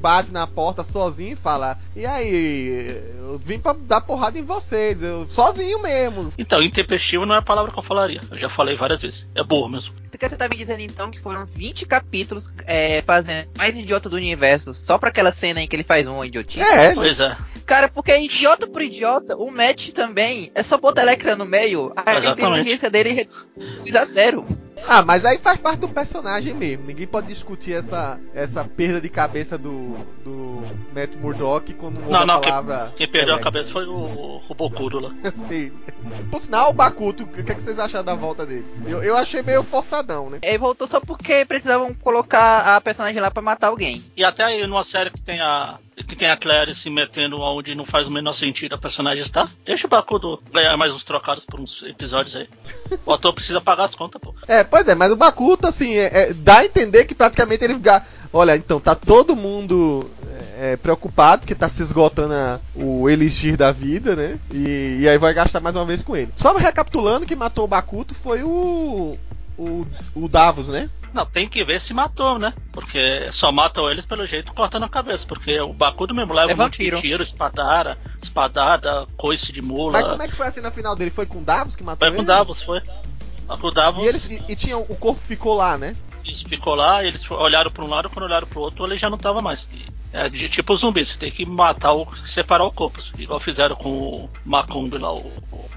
bate na porta sozinho e fala: E aí, eu vim pra dar porrada em vocês, eu sozinho mesmo. Então, intempestivo não é a palavra que eu falaria. Eu já falei várias vezes. É burro mesmo. Que você tá me dizendo então que foram 20 capítulos é, fazendo mais idiota do universo só pra aquela cena em que ele faz um idiotice? É, Pois é. Cara, porque é idiota por idiota, o match também é só botar Electra no meio, a Exatamente. inteligência dele reduz a zero. Ah, mas aí faz parte do personagem mesmo. Ninguém pode discutir essa, essa perda de cabeça do, do Matt Murdock quando Não, a não, palavra. Quem perdeu a Electra. cabeça foi o, o Bokuro lá. Sim. Por sinal, o Bakuto, o que, é que vocês acharam da volta dele? Eu, eu achei meio forçadão, né? Ele voltou só porque precisavam colocar a personagem lá pra matar alguém. E até aí, numa série que tem a. Que tem a Claire se metendo onde não faz o menor sentido a personagem estar. Deixa o Bakudo ganhar mais uns trocados por uns episódios aí. O ator precisa pagar as contas, pô. É, pois é, mas o Bakuto, assim, é- é- dá a entender que praticamente ele fica. Olha, então tá todo mundo é, preocupado que tá se esgotando a- o elixir da vida, né? E, e aí vai gastar mais uma vez com ele. Só recapitulando, que matou o Bakuto foi o. O, o Davos, né? Não, tem que ver se matou, né? Porque só matam eles pelo jeito cortando a cabeça. Porque o Bakudo mesmo leva É um monte de tiro, espadara, espadada, coice de mula. Mas como é que foi assim na final dele? Foi com o Davos que matou Foi com ele? Davos, foi. O Davos E, eles, e, e tinha, o corpo ficou lá, né? Isso ficou lá, eles olharam para um lado, quando olharam para o outro, ele já não tava mais. É de tipo zumbi, você tem que matar o. separar o corpo, igual fizeram com o Macumbi lá, o.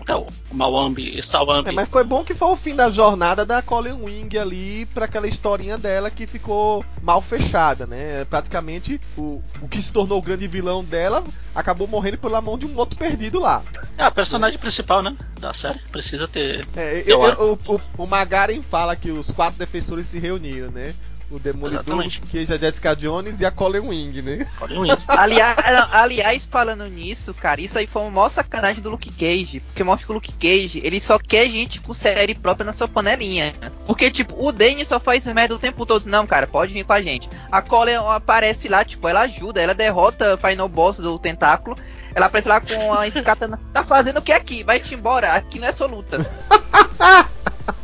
é, o Mawambi e Sawambi. É, mas foi bom que foi o fim da jornada da Colin Wing ali pra aquela historinha dela que ficou mal fechada, né? Praticamente o, o que se tornou o grande vilão dela acabou morrendo pela mão de um outro perdido lá. É a personagem principal, né? Da série. Precisa ter. É, Eu eu- o, o Magaren fala que os quatro defensores se reuniram, né? O Demolidor, que é a Jessica Jones e a Colin Wing, né? Um isso. Aliás, aliás, falando nisso, cara, isso aí foi uma maior sacanagem do Luke Cage. Porque mostra que o Luke Cage, ele só quer gente com série própria na sua panelinha. Porque, tipo, o Danny só faz merda o tempo todo. Não, cara, pode vir com a gente. A Colin aparece lá, tipo, ela ajuda, ela derrota o Final Boss do Tentáculo. Ela aparece lá com a escatana. Tá fazendo o que aqui? Vai-te embora, aqui não é sua luta.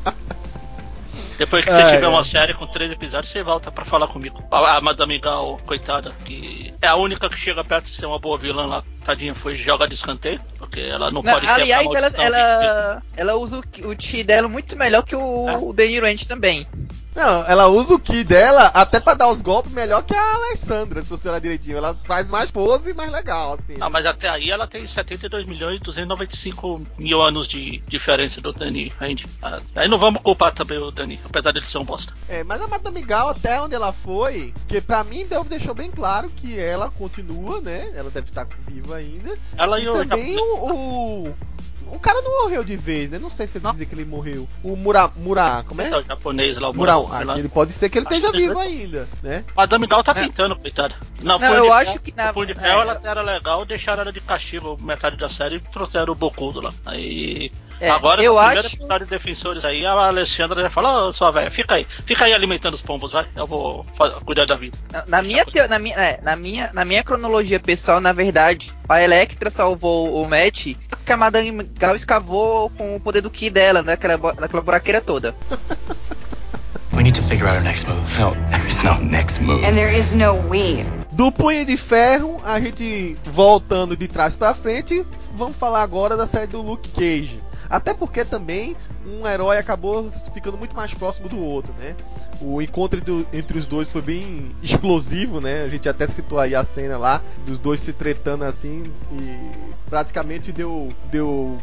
Depois que você É, tiver é. uma série com três episódios, você volta pra falar comigo. A, a Madame Gal, coitada, que é a única que chega perto de ser uma boa vilã lá. Tadinha, foi joga de escanteio, porque ela não, Não, pode aliás, a ela, maldição de- ela, ela usa o, chi dela muito melhor que o, É. o Danny Rand também. Não, ela usa o Ki dela até pra dar os golpes melhor que a Alessandra, se você olhar direitinho. Ela faz mais pose e mais legal, assim. Ah, mas até aí ela tem 72 milhões e 295 mil anos de diferença do Dani Rand. Ah, Aí não vamos culpar também o Dani, apesar dele ser um bosta. É, mas a Madame Gal, até onde ela foi, que pra mim deu, deixou bem claro que ela continua, né? Ela deve estar viva ainda. Ela E o também o, o. o cara não morreu de vez, né? Não sei se você Não. dizer que ele morreu. O Mura. Mura. Como é? o japonês lá, o. Murau, Ah, lá. ele pode ser que ele Acho esteja que vivo ainda, né? Madame Gal tá É. tentando, coitada. Não, Não, eu de acho Ferro- que na- o de é. Ferro ela era legal, deixaram ela de castigo metade da série e trouxeram o Bocudo lá. Aí. É, Agora, eu no primeiro acho- episódio de Defensores aí, a Alexandra já falou, ô sua velha, fica aí, fica aí alimentando os pombos, vai. Eu vou cuidar da vida. Na, na minha, teo- na, minha, é, na, minha, na minha cronologia pessoal, na verdade, a Electra salvou o Matt porque a Madame Gal escavou com o poder do Ki dela, naquela, bo- naquela buraqueira toda. We need to figure out our next move. No, there's no next move. And there is no we. Do Punho de Ferro, a gente voltando de trás pra frente, vamos falar agora da série do Luke Cage. Até porque também um herói acabou ficando muito mais próximo do outro, né? O encontro do- entre os dois foi bem explosivo, né? A gente até citou aí a cena lá dos dois se tretando assim e praticamente deu deu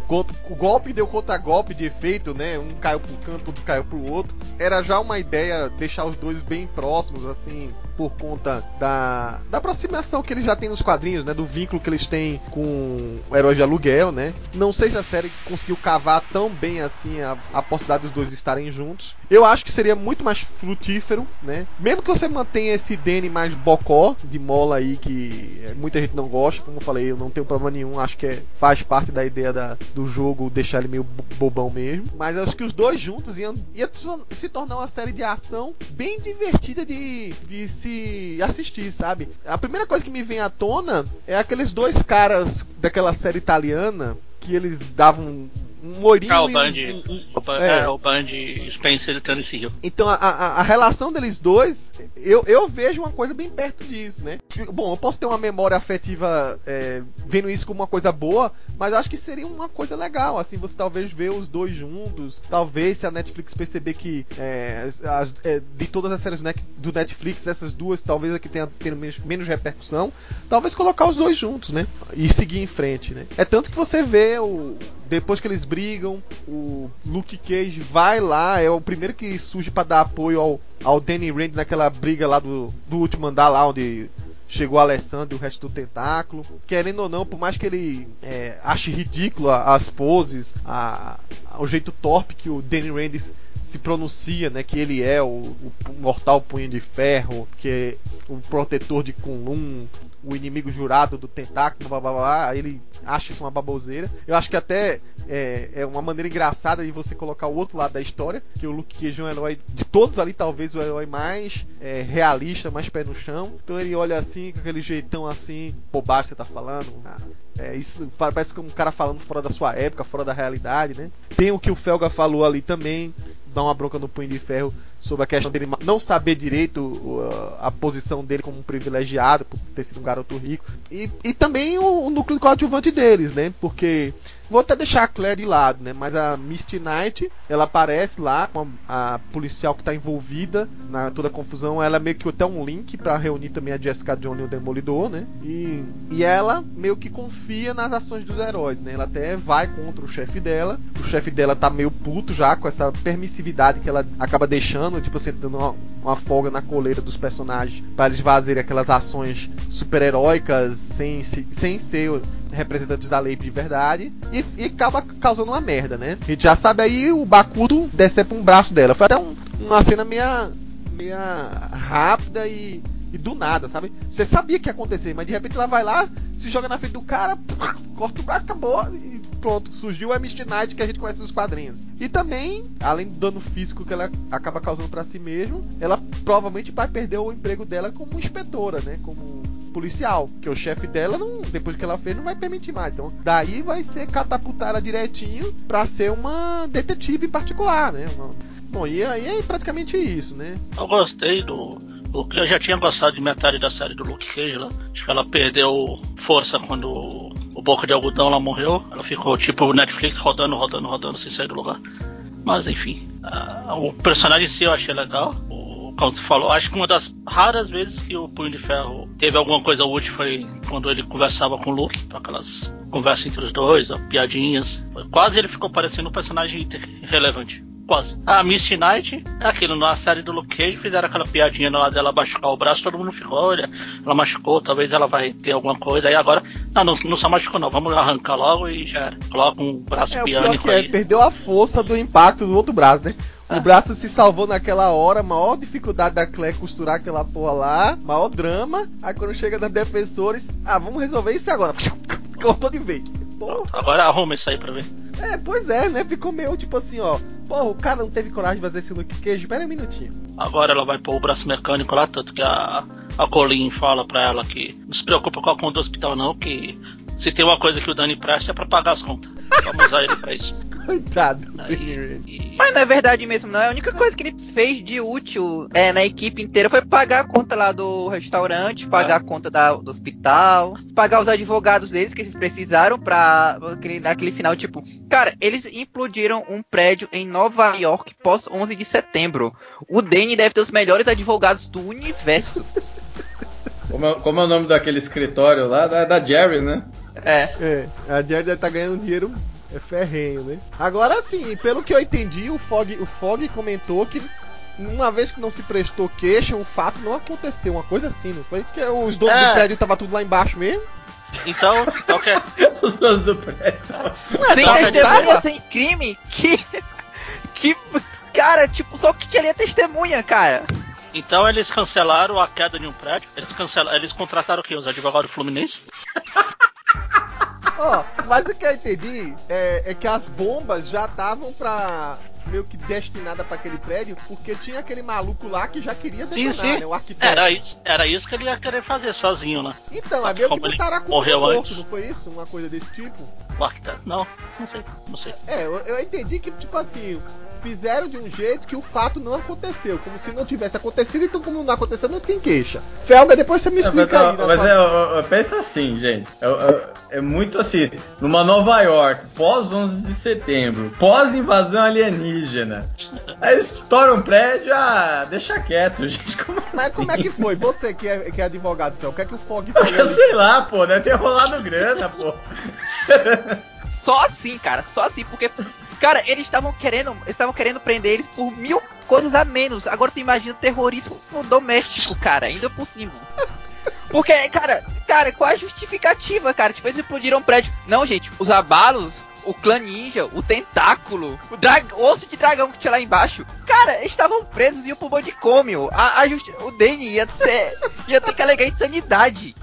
o golpe deu contra golpe de efeito, né? Um caiu pro canto, outro caiu pro outro. Era já uma ideia deixar os dois bem próximos assim, por conta da, da aproximação que eles já têm nos quadrinhos, né? Do vínculo que eles têm com herói de aluguel, né? Não sei se a série conseguiu cavar tão bem assim a, a possibilidade dos dois estarem juntos. Eu acho que seria muito mais frutífero, né? Mesmo que você mantenha esse Danny mais bocó de mola aí que é, muita gente não gosta, como eu falei, eu não tenho problema nenhum, acho que é, faz parte da ideia da, do jogo deixar ele meio bo- bobão mesmo. Mas acho que os dois juntos iam, ia se tornar uma série de ação bem divertida de, de se assistir, sabe? A primeira coisa que me vem à tona é aqueles dois caras daquela série italiana que eles davam um loirinho Ah, o e Band, um- um- o Band, é. é, o Band Spencer e Tennessee Hill. então a, a, a relação deles dois, eu, eu vejo uma coisa bem perto disso, né? Bom, eu posso ter uma memória afetiva é, vendo isso como uma coisa boa, mas acho que seria uma coisa legal, assim, você talvez ver os dois juntos, talvez se a Netflix perceber que é, as- é, de todas as séries do Netflix, essas duas talvez aqui tenha, tenha menos, menos repercussão, talvez colocar os dois juntos, né? E seguir em frente, né? É tanto que você vê o depois que eles brigam, o Luke Cage vai lá, é o primeiro que surge pra dar apoio ao, ao Danny Rand naquela briga lá do, do último andar lá onde chegou Alessandro e o resto do tentáculo. Querendo ou não, por mais que ele é, ache ridículo as poses, a, a- o jeito torpe que o Danny Rand se pronuncia, né, que ele é o, o mortal punho de ferro, que é o protetor de Kunlun, o inimigo jurado do tentáculo, blá blá blá, ele acha isso uma baboseira. Eu acho que até é, é uma maneira engraçada de você colocar o outro lado da história, que o Luke Cage é um herói de todos ali, talvez o herói mais é, realista, mais pé no chão. Então ele olha assim, com aquele jeitão assim, bobagem que você tá falando. É, isso parece como um cara falando fora da sua época, fora da realidade, né? Tem o que o Felga falou ali também, dá uma bronca no punho de ferro sobre a questão dele não saber direito a posição dele como um privilegiado por ter sido um garoto rico e, e também o, o núcleo coadjuvante deles, né? Porque vou até deixar a Claire de lado, né? Mas a Misty Knight, ela aparece lá com a, a policial que está envolvida na toda a confusão. Ela é meio que até um link para reunir também a Jessica Jones e o Demolidor, né? E, e ela meio que confia nas ações dos heróis, né? Ela até vai contra o chefe dela. O chefe dela tá meio puto já com essa permissividade que ela acaba deixando, tipo assim, dando uma, uma folga na coleira dos personagens para eles fazerem aquelas ações super-heróicas sem, se- sem ser representantes da lei de verdade e, e acaba causando uma merda, né? A gente já sabe aí o Bakudo decepa um braço dela. Foi até um- uma cena meia, meia rápida e, e do nada, sabe? Você sabia que ia acontecer, mas de repente ela vai lá, se joga na frente do cara, corta o braço, acabou e pronto. Surgiu a Misty Knight que a gente conhece nos quadrinhos. E também, além do dano físico que ela acaba causando pra si mesma, ela provavelmente vai perder o emprego dela como inspetora, né? Como policial, que o chefe dela não, depois que ela fez, não vai permitir mais. Então, daí vai ser catapultar ela direitinho pra ser uma detetive particular, né? Uma- Bom, e aí é praticamente isso, né? Eu gostei do. Eu já tinha gostado de metade da série do Luke Cage lá. Acho que ela perdeu força quando o, Boca de Algodão lá morreu. Ela ficou tipo Netflix rodando, rodando, rodando sem sair do lugar. Mas enfim, ah, o personagem em si eu achei legal. O, como você falou, acho que uma das raras vezes que o Punho de Ferro teve alguma coisa útil foi quando ele conversava com o Luke, aquelas conversas entre os dois, piadinhas. Quase ele ficou parecendo um personagem relevante. Quase. A Misty Knight é aquilo, na série do Luke Cage fizeram aquela piadinha lá dela machucar o braço, todo mundo ficou, olha, ela machucou, talvez ela vai ter alguma coisa. Aí agora, não, não, não só machucou não, vamos arrancar logo e já era. Coloca um braço É, biônico é, aí. perdeu a força do impacto do outro braço, né? O braço se salvou naquela hora, maior dificuldade da Claire costurar aquela porra lá, maior drama. Aí quando chega das defensores, ah, vamos resolver isso agora. Cortou de vez. Porra. Agora arruma isso aí pra ver. É, pois é, né? Ficou meio tipo assim, ó. Porra, o cara não teve coragem de fazer esse Luke Cage. Espera um minutinho. Agora ela vai pôr o braço mecânico lá, tanto que a, a Colleen fala pra ela que não se preocupa com a conta do hospital não, que se tem uma coisa que o Dani presta é pra pagar as contas. Vamos usar ele pra isso. Coitado. E- Mas não é verdade mesmo, não. A única coisa que ele fez de útil é, na equipe inteira foi pagar a conta lá do restaurante, pagar a conta da- do hospital, pagar os advogados deles que eles precisaram pra aquele, naquele final, tipo, cara, eles implodiram um prédio em Nova York pós 11 de setembro. O Danny deve ter os melhores advogados do universo. Como é, como é o nome daquele escritório lá? Da, da Jerry, né? É. É, a Jared tá ganhando dinheiro é ferrenho, né? Agora sim, pelo que eu entendi, o Fog, o Fog comentou que uma vez que não se prestou queixa, o fato não aconteceu, uma coisa assim, não foi? Que os donos É. do prédio tava tudo lá embaixo mesmo. Então, então quer, Os donos do prédio. sem tava- testemunha, sem crime, que. Que. Cara, tipo, só que tinha testemunha, cara. então eles cancelaram a queda de um prédio. Eles cancelaram, eles contrataram o quê? Os advogados fluminenses? Ó, mas o que eu entendi é, é que as bombas já estavam pra. meio que destinada pra aquele prédio, porque tinha aquele maluco lá que já queria Sim, detonar, sim. né? O arquiteto. Era isso, era isso que ele ia querer fazer sozinho, né? Então, Só é meio que botaram a culpa morto, antes. não foi isso? Uma coisa desse tipo? O arquiteto. Não, não sei, não sei. É, eu, eu entendi que, tipo assim, fizeram de um jeito que o fato não aconteceu. Como se não tivesse acontecido, então como não aconteceu, não tem queixa. Felga, depois você me explica mas, aí. mas sua- é, eu- eu- pensa assim, gente. É, é- é muito assim. Numa Nova York, pós 11 de setembro, pós invasão alienígena. Aí estoura um prédio, ah, deixa quieto, gente. Como Mas como é que foi? Você que é, que é advogado, Fel, o que é que o Fog falou Eu ali? sei lá, pô, deve ter rolado grana, pô. Só assim, cara, só assim, porque, cara, eles estavam querendo, estavam querendo prender eles por mil coisas a menos. Agora tu imagina terrorismo doméstico, cara, ainda por cima. Porque, cara, cara, qual a justificativa, cara? Tipo, eles explodiram um prédio. Não, gente, os abalos, o clã ninja, o tentáculo, o, osso de dragão que tinha lá embaixo. Cara, eles estavam presos e iam pro manicômio. A, a justi- o Danny ia, ser, ia ter que alegar insanidade.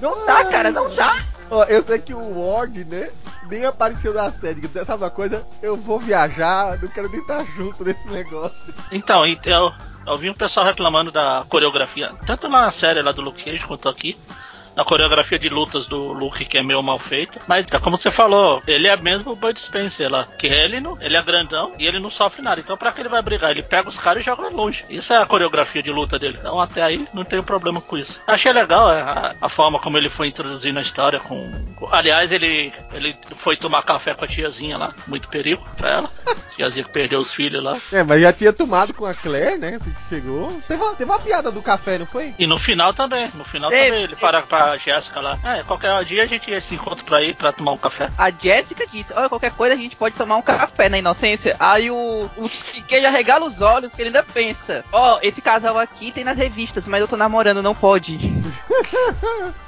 Não dá, cara, não dá. Eu sei que o Ward, né, nem apareceu na série. Sabe uma coisa? Eu vou viajar, não quero nem estar junto nesse negócio. Então, eu, eu vi um pessoal reclamando da coreografia, tanto na série lá do Luke Cage quanto aqui. Na coreografia de lutas do Luke, que é meio mal feita. Mas, é como você falou, ele é mesmo o Bud Spencer lá. Que ele não, ele é grandão e ele não sofre nada. Então, pra que ele vai brigar? Ele pega os caras e joga longe. Isso é a coreografia de luta dele. Então, até aí, não tenho problema com isso. Achei legal é, a, a forma como ele foi introduzindo a história. com Aliás, ele, ele foi tomar café com a tiazinha lá. Muito perigo pra ela. Tiazinha que perdeu os filhos lá. É, mas já tinha tomado com a Claire, né, assim que chegou. Teve uma, teve uma piada do café, não foi? E no final também, no final também, ele para pra Jéssica lá. É, qualquer dia a gente se encontra pra ir pra tomar um café. A Jéssica disse, olha, qualquer coisa a gente pode tomar um café na inocência. Aí o, o que já regala os olhos, que ele ainda pensa, ó, esse casal aqui tem nas revistas, mas eu tô namorando, não pode.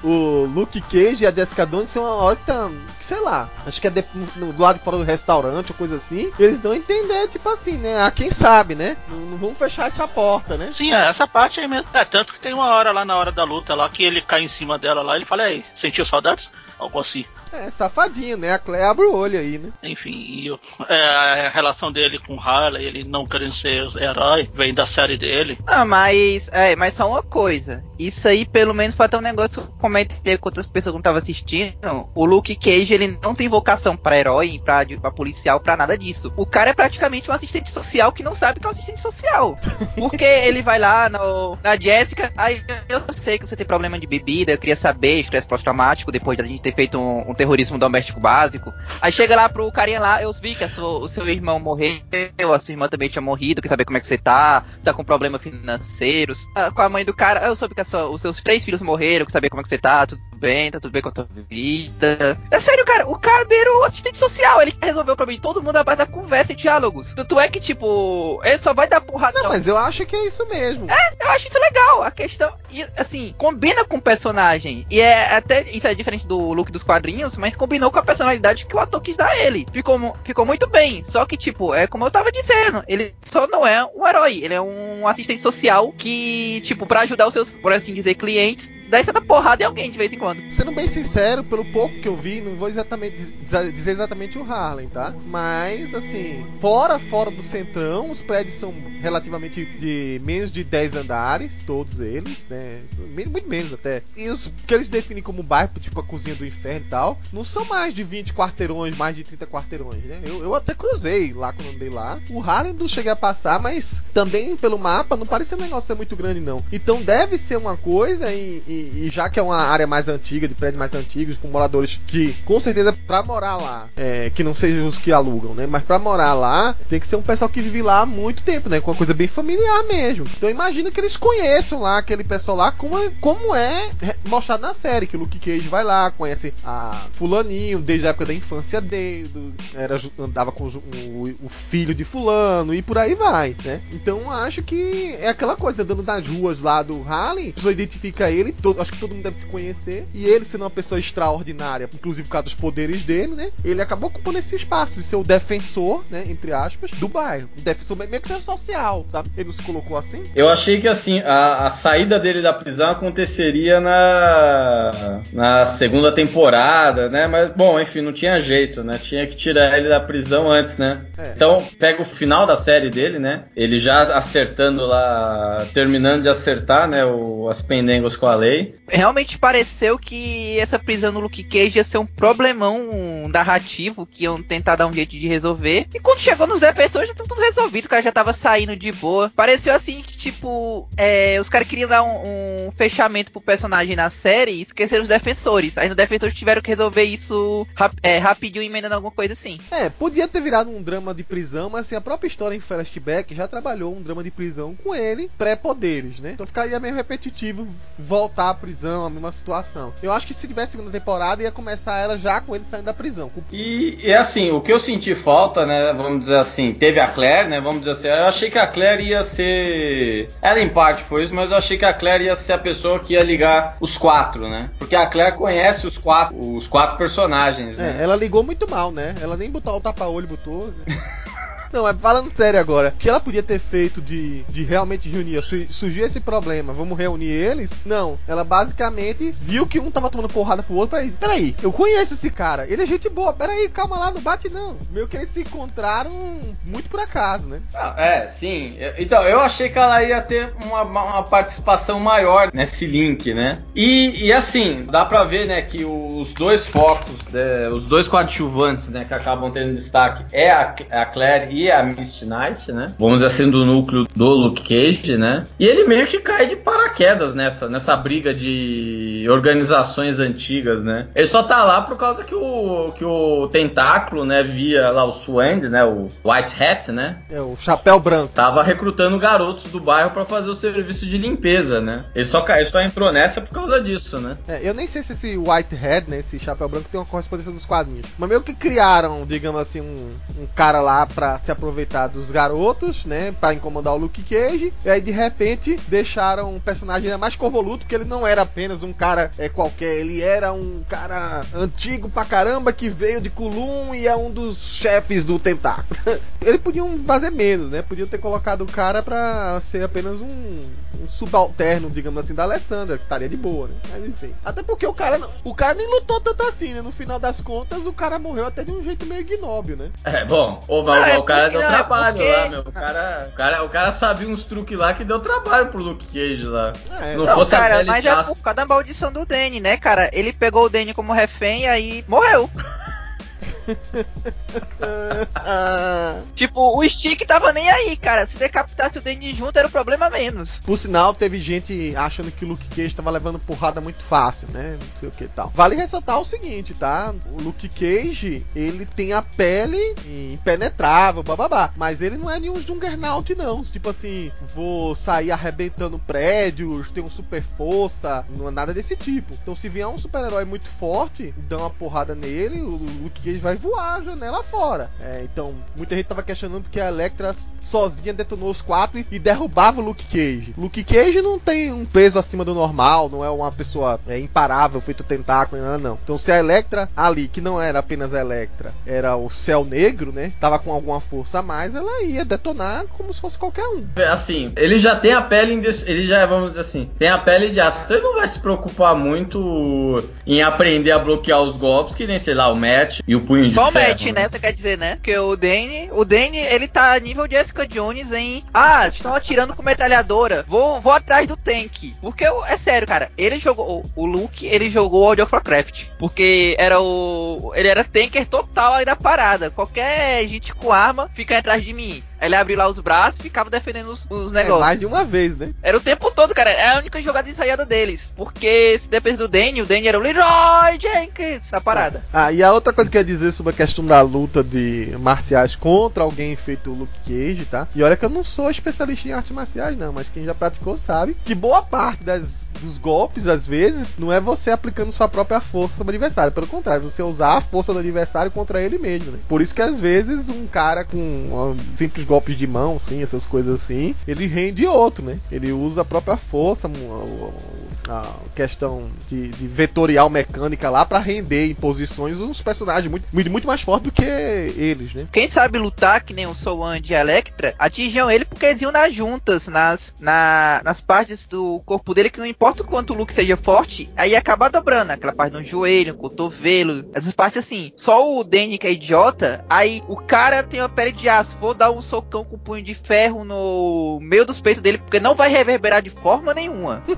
O Luke Cage e a Jessica Jones são uma hora que tá, que sei lá, acho que é de- no- do lado de fora do restaurante ou coisa assim. E eles dão a entender, tipo assim, né? A quem sabe, né? Não, não vamos fechar essa porta, né? Sim, é essa parte aí mesmo. É, tanto que tem uma hora lá na hora da luta lá que ele cai em cima dela lá ele fala, ei, sentiu saudades? Algo assim. É, safadinho, né? A Claire abre o olho aí, né? Enfim, e o- é, a relação dele com Harley, ele não querendo ser herói, vem da série dele. Ah, mas. É, mas só uma coisa. Isso aí, pelo menos, foi até um negócio que eu comentei com outras pessoas que não estavam assistindo. O Luke Cage, ele não tem vocação pra herói, pra, pra policial, pra nada disso. O cara é praticamente um assistente social que não sabe que é um assistente social. Porque ele vai lá no, na Jéssica, aí eu sei que você tem problema de bebida, eu queria saber, estresse pós-traumático, depois da gente ter feito um, um terrorismo doméstico básico. Aí chega lá pro carinha lá, eu vi que sua- o seu irmão morreu, a sua irmã também tinha morrido, quer saber como é que você tá, tá com problemas financeiros. Ah, Com a mãe do cara, eu soube que sua- os seus três filhos morreram, quer saber como é que você tá, tudo bem, tá tudo bem com a tua vida. É sério, cara, o cara era o assistente social, ele resolveu pra mim todo mundo a base da conversa e diálogos. Tanto é que, tipo, ele só vai dar porrada. Não, mas eu acho que é isso mesmo. Eu acho isso legal. A questão, e, assim, combina com o personagem. E é até isso é diferente do look dos quadrinhos, mas combinou com a personalidade que o ator quis dar a ele. Ficou, ficou muito bem. Só que, tipo, é como eu tava dizendo, ele só não é um herói. Ele é um assistente social que, tipo, pra ajudar os seus, por assim dizer, clientes, dá essa porrada em alguém de vez em quando. Sendo bem sincero, pelo pouco que eu vi, não vou exatamente diz- dizer exatamente o Harlem, tá? Mas assim, fora fora do centrão, os prédios são relativamente de menos de 10 andares, todos eles, né? Muito menos até. E os que eles definem como bairro, tipo a cozinha do inferno e tal, não são mais de 20 quarteirões, mais de 30 quarteirões, né? Eu, eu até cruzei lá quando andei lá. O Harlem não cheguei a passar, mas também pelo mapa não parecia um negócio muito grande, não. Então deve ser uma coisa, e, e- já que é uma área mais antiga, de prédios mais antigos, com moradores que, com certeza, pra morar lá, é, que não sejam os que alugam, né? Mas pra morar lá, tem que ser um pessoal que vive lá há muito tempo, né? Com uma coisa bem familiar mesmo. Então imagino que eles conheçam lá aquele pessoal lá, como é, como é mostrado na série, que o Luke Cage vai lá, conhece a fulaninho desde a época da infância dele, do- era, andava com o, o filho de fulano e por aí vai, né? Então acho que é aquela coisa, andando nas ruas lá do Harlem, a pessoa identifica ele, todo- acho que todo mundo deve se conhecer, e ele sendo uma pessoa extraordinária, inclusive por causa dos poderes dele, né? Ele acabou ocupando esse espaço de ser o defensor, né, entre aspas, do bairro. Um defensor meio que social, sabe? Ele não se colocou assim? Eu achei que assim, a, a saída dele da prisão aconteceria na, na segunda temporada, né? Mas, bom, enfim, não tinha jeito, né? Tinha que tirar ele da prisão antes, né? É. Então, pega o final da série dele, né? Ele já acertando lá, terminando de acertar, né? O, as pendengos com a lei. Realmente pareceu que essa prisão no Luke Cage ia ser um problemão narrativo que iam tentar dar um jeito de resolver. E quando chegou nos defensores já tava tudo resolvido, o cara já tava saindo de boa. Pareceu assim que, tipo, é, os caras queriam dar um, um fechamento pro personagem na série e esqueceram os defensores. Aí nos defensores tiveram que resolver isso rap- é, rapidinho, emendando alguma coisa assim. É, podia ter virado um drama de prisão, mas assim, a própria história em Flashback já trabalhou um drama de prisão com ele, pré-poderes, né? Então ficaria meio repetitivo voltar à prisão, a mesma situação. Eu acho que se tivesse segunda temporada, ia começar ela já com ele saindo da prisão. E, e assim, o que eu senti falta, né? Vamos dizer assim, teve a Claire, né? Vamos dizer assim, eu achei que a Claire ia ser. Ela em parte foi isso, mas eu achei que a Claire ia ser a pessoa que ia ligar os quatro, né? Porque a Claire conhece os quatro, os quatro personagens, né? É, ela ligou muito mal, né? Ela nem botou o tapa-olho, botou. né? Não, mas falando sério agora, o que ela podia ter feito de, de realmente reunir? Su- Surgiu esse problema, vamos reunir eles? Não, ela basicamente viu que um tava tomando porrada pro outro. Peraí, peraí, eu conheço esse cara, ele é gente boa, peraí, calma lá, não bate não. Meio que eles se encontraram muito por acaso, né? Ah, É, sim. Então, eu achei que ela ia ter uma, uma participação maior nesse link, né? E, e assim, dá pra ver, né, que os dois focos, né, os dois coadjuvantes, né, que acabam tendo destaque é a, a Claire e a Misty Knight, né? Vamos dizer assim, do núcleo do Luke Cage, né? E ele meio que cai de paraquedas nessa, nessa briga de organizações antigas, né? Ele só tá lá por causa que o, que o Tentáculo, né, via lá o Swand, né, o White Hat, né? É o chapéu branco. tava recrutando garotos do bairro pra fazer o serviço de limpeza, né? Ele só, ele só entrou nessa por causa disso, né? É, eu nem sei se esse Whitehead, né, esse chapéu branco, tem uma correspondência dos quadrinhos. Mas meio que criaram, digamos assim, um, um cara lá pra se aproveitar dos garotos, né? Pra incomodar o Luke Cage. E aí, de repente, deixaram um personagem ainda mais convoluto, porque ele não era apenas um cara é, qualquer, ele era um cara antigo pra caramba que veio de Kulum e é um dos chefes do Tentáculo. Eles podiam fazer menos, né? Podiam ter colocado o cara pra ser apenas um, um subalterno, digamos assim, da Alessandra, que estaria de boa, né? Mas enfim. Até porque o cara, não- o cara nem lutou tanto assim, né? No final das contas, o cara morreu até de um jeito meio ignóbil, né? É, bom, o, o- Ah, é o cara porque- deu é trabalho porque- lá, meu. O cara, o, cara, o cara sabia uns truques lá que deu trabalho pro Luke Cage lá. É, Se não, Não, fosse a cara, pele mas é por causa da maldição do Danny, né, cara? Ele pegou o Danny como refém e aí morreu. Tipo, o Stick tava nem aí, cara. Se decapitasse o Danny junto era o problema menos. Por sinal, teve gente achando que o Luke Cage tava levando porrada muito fácil, né? Não sei o que tal. Vale ressaltar o seguinte, tá? O Luke Cage, ele tem a pele impenetrável, bababá. Mas ele não é nenhum Juggernaut, não. Tipo assim, vou sair arrebentando prédios, tenho super força, não é nada desse tipo. Então, se vier um super-herói muito forte, dá uma porrada nele, o Luke Cage vai voar a janela fora. É, então, muita gente tava questionando que a Electra sozinha detonou os quatro e, e derrubava o Luke Cage. Luke Cage não tem um peso acima do normal, não é uma pessoa é, imparável, feito tentáculo, nada não. Então, se a Electra ali, que não era apenas a Electra, era o céu negro, né? Tava com alguma força a mais, ela ia detonar como se fosse qualquer um. Assim, ele já tem a pele ele já, vamos dizer assim, tem a pele de aço. Ele não vai se preocupar muito em aprender a bloquear os golpes, que nem, sei lá, o Matt e o punho de Só o match, né? Você quer dizer, né? Porque o Danny, o Danny, ele tá nível Jessica Jones em. Ah, estão atirando com metralhadora. Vou, vou atrás do tank. Porque é sério, cara. Ele jogou. O Luke, ele jogou World of Warcraft. Porque era o. Ele era tanker total aí da parada. Qualquer gente com arma fica atrás de mim. Ele abriu lá os braços e ficava defendendo os, os É, negócios. mais de uma vez, né? Era o tempo todo, cara. É a única jogada ensaiada deles. Porque se depende do Danny, o Danny era o Leroy Jenkins da parada. Ah, e a outra coisa que eu ia dizer sobre a questão da luta de marciais contra alguém feito o Luke Cage, tá? E olha que eu não sou especialista em artes marciais, não, mas quem já praticou sabe que boa parte das, dos golpes, às vezes, não é você aplicando sua própria força sobre o adversário. Pelo contrário, você usar a força do adversário contra ele mesmo, né? Por isso que às vezes um cara com ó, simples golpes de mão, sim, essas coisas assim, ele rende outro, né? Ele usa a própria força, um, a questão de, de vetorial mecânica lá pra render em posições uns personagens muito, muito, muito mais fortes do que eles, né? Quem sabe lutar que nem o Soan de Electra, atingiam ele porque eles iam nas juntas, nas, na- nas partes do corpo dele, que não importa o quanto o Luke seja forte, aí acabar dobrando. Aquela parte do joelho, no cotovelo, essas partes assim. Só o Danny que é idiota, aí o cara tem uma pele de aço, vou dar um socão com punho de ferro no meio dos peitos dele, porque não vai reverberar de forma nenhuma.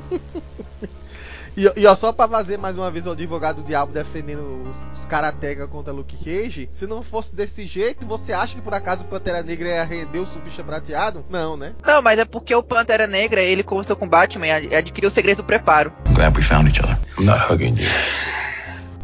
E, e ó, só pra fazer mais uma vez o advogado do diabo defendendo os, os karateka contra Luke Cage, se não fosse desse jeito, você acha que por acaso o Pantera Negra ia render o surfista prateado? Não, né? Não, mas é porque o Pantera Negra, ele conversou com o Batman e ad- adquiriu o segredo do preparo. Glad we found each other. I'm not hugging you.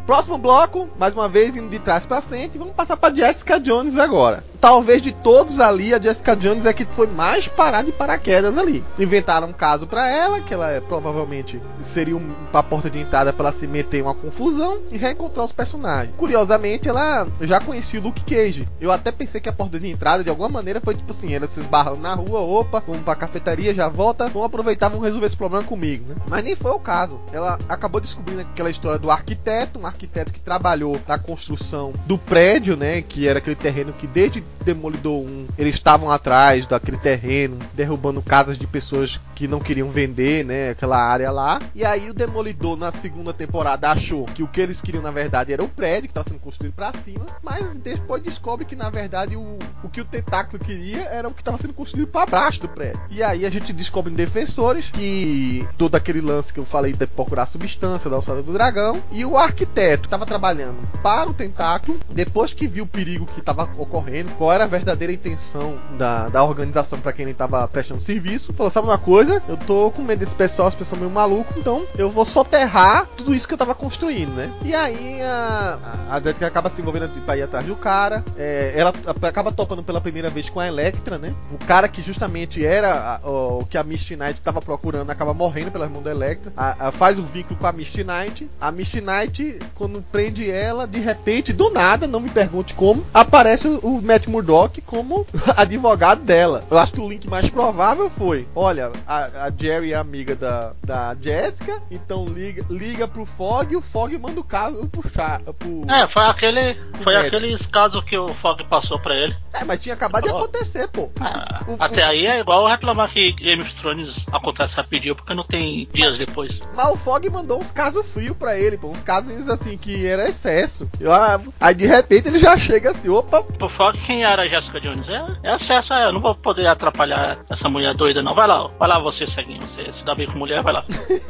Próximo bloco, mais uma vez indo de trás pra frente, vamos passar pra Jessica Jones agora. Talvez de todos ali, a Jessica Jones é que foi mais parada de paraquedas ali. Inventaram um caso pra ela, que ela é, provavelmente seria um, uma porta de entrada pra ela se meter em uma confusão e reencontrar os personagens. Curiosamente, ela já conhecia o Luke Cage. Eu até pensei que a porta de entrada, de alguma maneira, foi tipo assim: ela se esbarram na rua, opa, vamos pra cafeteria, já volta, vamos aproveitar, vamos resolver esse problema comigo, né? Mas nem foi o caso. Ela acabou descobrindo aquela história do arquiteto, um arquiteto que trabalhou na construção do prédio, né? Que era aquele terreno que desde Demolidor 1 eles estavam atrás daquele terreno, derrubando casas de pessoas que não queriam vender, né? Aquela área lá. E aí o Demolidor na segunda temporada achou que o que eles queriam na verdade era o prédio que estava sendo construído para cima, mas depois descobre que na verdade o, o que o tentáculo queria era o que estava sendo construído para baixo do prédio. E aí a gente descobre em Defensores que todo aquele lance que eu falei de procurar substância da alçada do dragão e o arquiteto estava trabalhando para o tentáculo depois que viu o perigo que estava ocorrendo, qual era a verdadeira intenção da, da organização para quem ele estava prestando serviço, falou: sabe uma coisa? Eu tô com medo desse pessoal, esse pessoal meio maluco, então eu vou soterrar tudo isso que eu tava construindo, né? E aí a, a Jessica acaba se envolvendo pra ir atrás do cara, é, ela acaba topando pela primeira vez com a Electra, né? O cara que justamente era a- o que a Misty Knight tava procurando acaba morrendo pelas mãos da Electra, a- a- faz o vínculo com a Misty Knight, a Misty Knight quando prende ela, de repente, do nada, não me pergunte como, aparece o, Matt Murdock como advogado dela. Eu acho que o link mais provável foi: olha, a, a Jerry é amiga da, da Jessica, então liga, liga pro Fog e o Fog manda o caso pro, Char, pro É, foi aquele. Foi Matt. aqueles casos que o Fog passou pra ele. É, mas tinha acabado de acontecer, pô. Ah, O- até o- aí é igual reclamar que Game of Thrones acontece rapidinho porque não tem dias depois. Mas o Fog mandou uns casos frios pra ele, pô. Uns casos assim que era excesso. Eu, ah, aí de repente ele já chega assim, opa, Pro Fog, quem era a Jessica Jones? É, é a ela. Eu não vou poder atrapalhar essa mulher doida, não. Vai lá, ó. vai lá você, ceguinho. Você se dá bem com mulher, vai lá.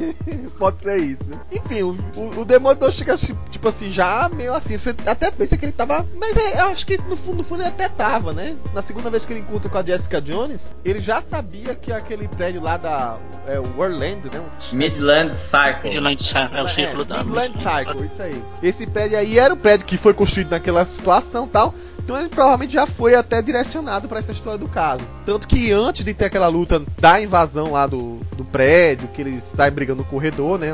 pode ser isso, né? Enfim, o, o, o Demolidor chega, tipo tipo assim, já meio assim. Você até pensa que ele tava. Mas é, eu acho que no fundo, no fundo ele até tava, né? Na segunda vez que ele encontra com a Jessica Jones, ele já sabia que aquele prédio lá da. É, o Orlando, né? Midland Cycle. Vigilante Sam, é o círculo da. Midland Cycle, isso aí. Esse prédio aí era o prédio que foi construído naquela situação tal. Então ele provavelmente já foi até direcionado pra essa história do caso. Tanto que antes de ter aquela luta da invasão lá do, do prédio, que eles saem brigando no corredor, né?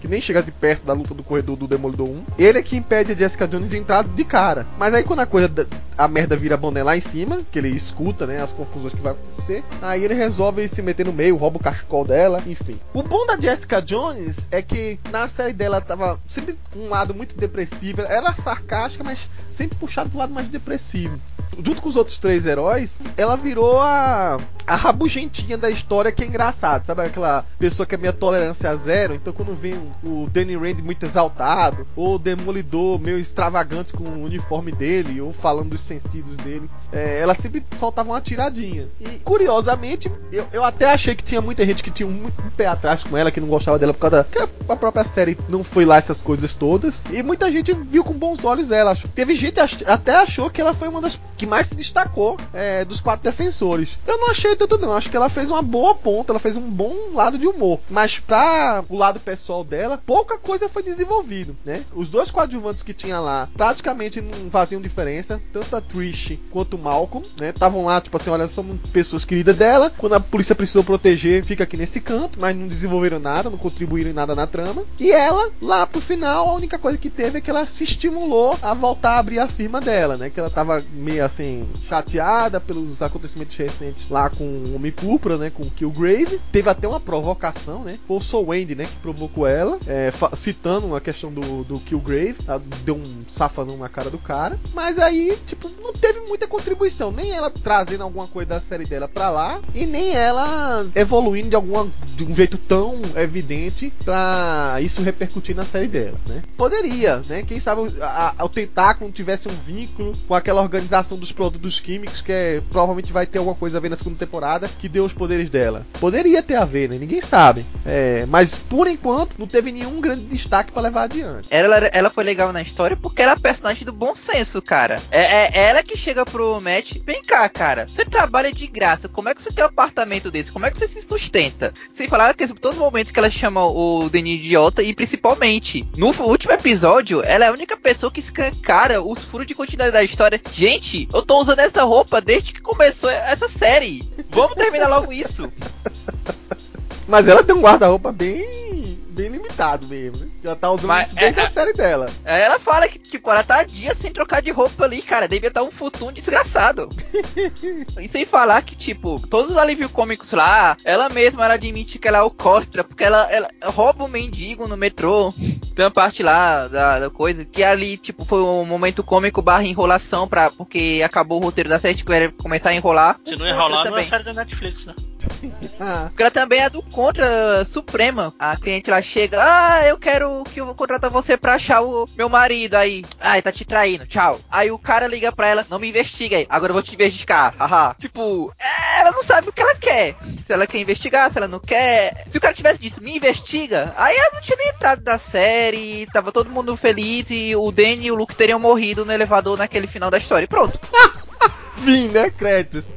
Que nem chega de perto da luta do corredor do Demolidor 1. Ele é que impede a Jessica Jones de entrar de cara. Mas aí quando a coisa, a merda vira boné lá em cima, que ele escuta, né? As confusões que vai acontecer. Aí ele resolve se meter no meio, rouba o cachecol dela, enfim. O bom da Jessica Jones é que na série dela tava sempre um lado muito depressivo. Ela é sarcástica, mas sempre puxado pro lado mais depressivo. Junto com os outros três heróis, ela virou a, a rabugentinha da história que é engraçado. Sabe aquela pessoa que é minha tolerância a zero? Então quando vem o, Danny Rand muito exaltado, ou o Demolidor meio extravagante com o uniforme dele, ou falando dos sentidos dele, é, ela sempre soltava uma tiradinha. E curiosamente, eu, eu até achei que tinha muita gente que tinha um, um pé atrás com ela, que não gostava dela por causa da. que a própria série não foi lá essas coisas todas. E muita gente viu com bons olhos ela. Teve gente ach- até achou que ela foi uma das que mais se destacou é, dos quatro defensores. Eu não achei tanto não, acho que ela fez uma boa ponta, ela fez um bom lado de humor. Mas pra o lado pessoal dela, pouca coisa foi desenvolvido, né? Os dois coadjuvantes que tinha lá praticamente não faziam diferença, tanto a Trish quanto o Malcolm, né? Estavam lá, tipo assim, olha, somos pessoas queridas dela. Quando a polícia precisou proteger, fica aqui nesse canto, mas não desenvolveram nada, não contribuíram em nada na trama. E ela, lá pro final, a única coisa que teve é que ela se estimulou a voltar a abrir a firma dela, né? Que ela tava meio assim, chateada pelos acontecimentos recentes lá com o Homem Púrpura, né? Com o Killgrave. Teve até uma provocação, né? Foi o Soul Wendy, né? Que provocou ela, é, citando a questão do, do Killgrave. Ela deu um safanão na cara do cara. Mas aí, tipo, não teve muita contribuição. Nem ela trazendo alguma coisa da série dela pra lá. E nem ela evoluindo de, alguma, de um jeito tão evidente pra isso repercutir na série dela, né? Poderia, né? Quem sabe o- a- a- o tentáculo tivesse um vínculo com aquela organização dos produtos químicos que é, provavelmente vai ter alguma coisa a ver na segunda temporada que deu os poderes dela. Poderia ter a ver, né? Ninguém sabe. É, mas por enquanto não teve nenhum grande destaque pra levar adiante. Ela, ela foi legal na história porque ela é a personagem do bom senso, cara. É, é ela que chega pro Matt. Vem cá, cara. Você trabalha de graça. Como é que você tem um apartamento desse? Como é que você se sustenta? Sem falar que todo momento que ela chama o Denis de idiota e principalmente no último episódio, ela é a única pessoa que escancara os furos de continuidade da história. Gente, eu tô usando essa roupa desde que começou essa série. Vamos terminar logo isso. Mas ela tem um guarda-roupa bem, bem limitado mesmo, né? Ela tá usando Mas isso desde é- a série dela. Aí Ela fala que, tipo, ela tá dias sem trocar de roupa ali, cara. Devia estar um futum desgraçado. e sem falar que, tipo, todos os alívios cômicos lá, ela mesma ela admite que ela é alcoólatra, porque ela, ela rouba um mendigo no metrô. Tem uma parte lá da, da coisa que ali, tipo, foi um momento cômico barra enrolação, pra, porque acabou o roteiro da série, que era começar a enrolar. Se não enrolar, não é série da Netflix, né? Porque ela também é do Contra Suprema. A cliente lá chega, ah, eu quero que eu contratar você pra achar o meu marido aí. Ai, tá te traindo, tchau. Aí o cara liga pra ela, não me investiga aí, agora eu vou te investigar, haha. Tipo, é, ela não sabe o que ela quer. Se ela quer investigar, se ela não quer. Se o cara tivesse dito, me investiga, aí ela não tinha nem entrado da série, tava todo mundo feliz e o Danny e o Luke teriam morrido no elevador naquele final da história. E pronto. fim, né? Créditos.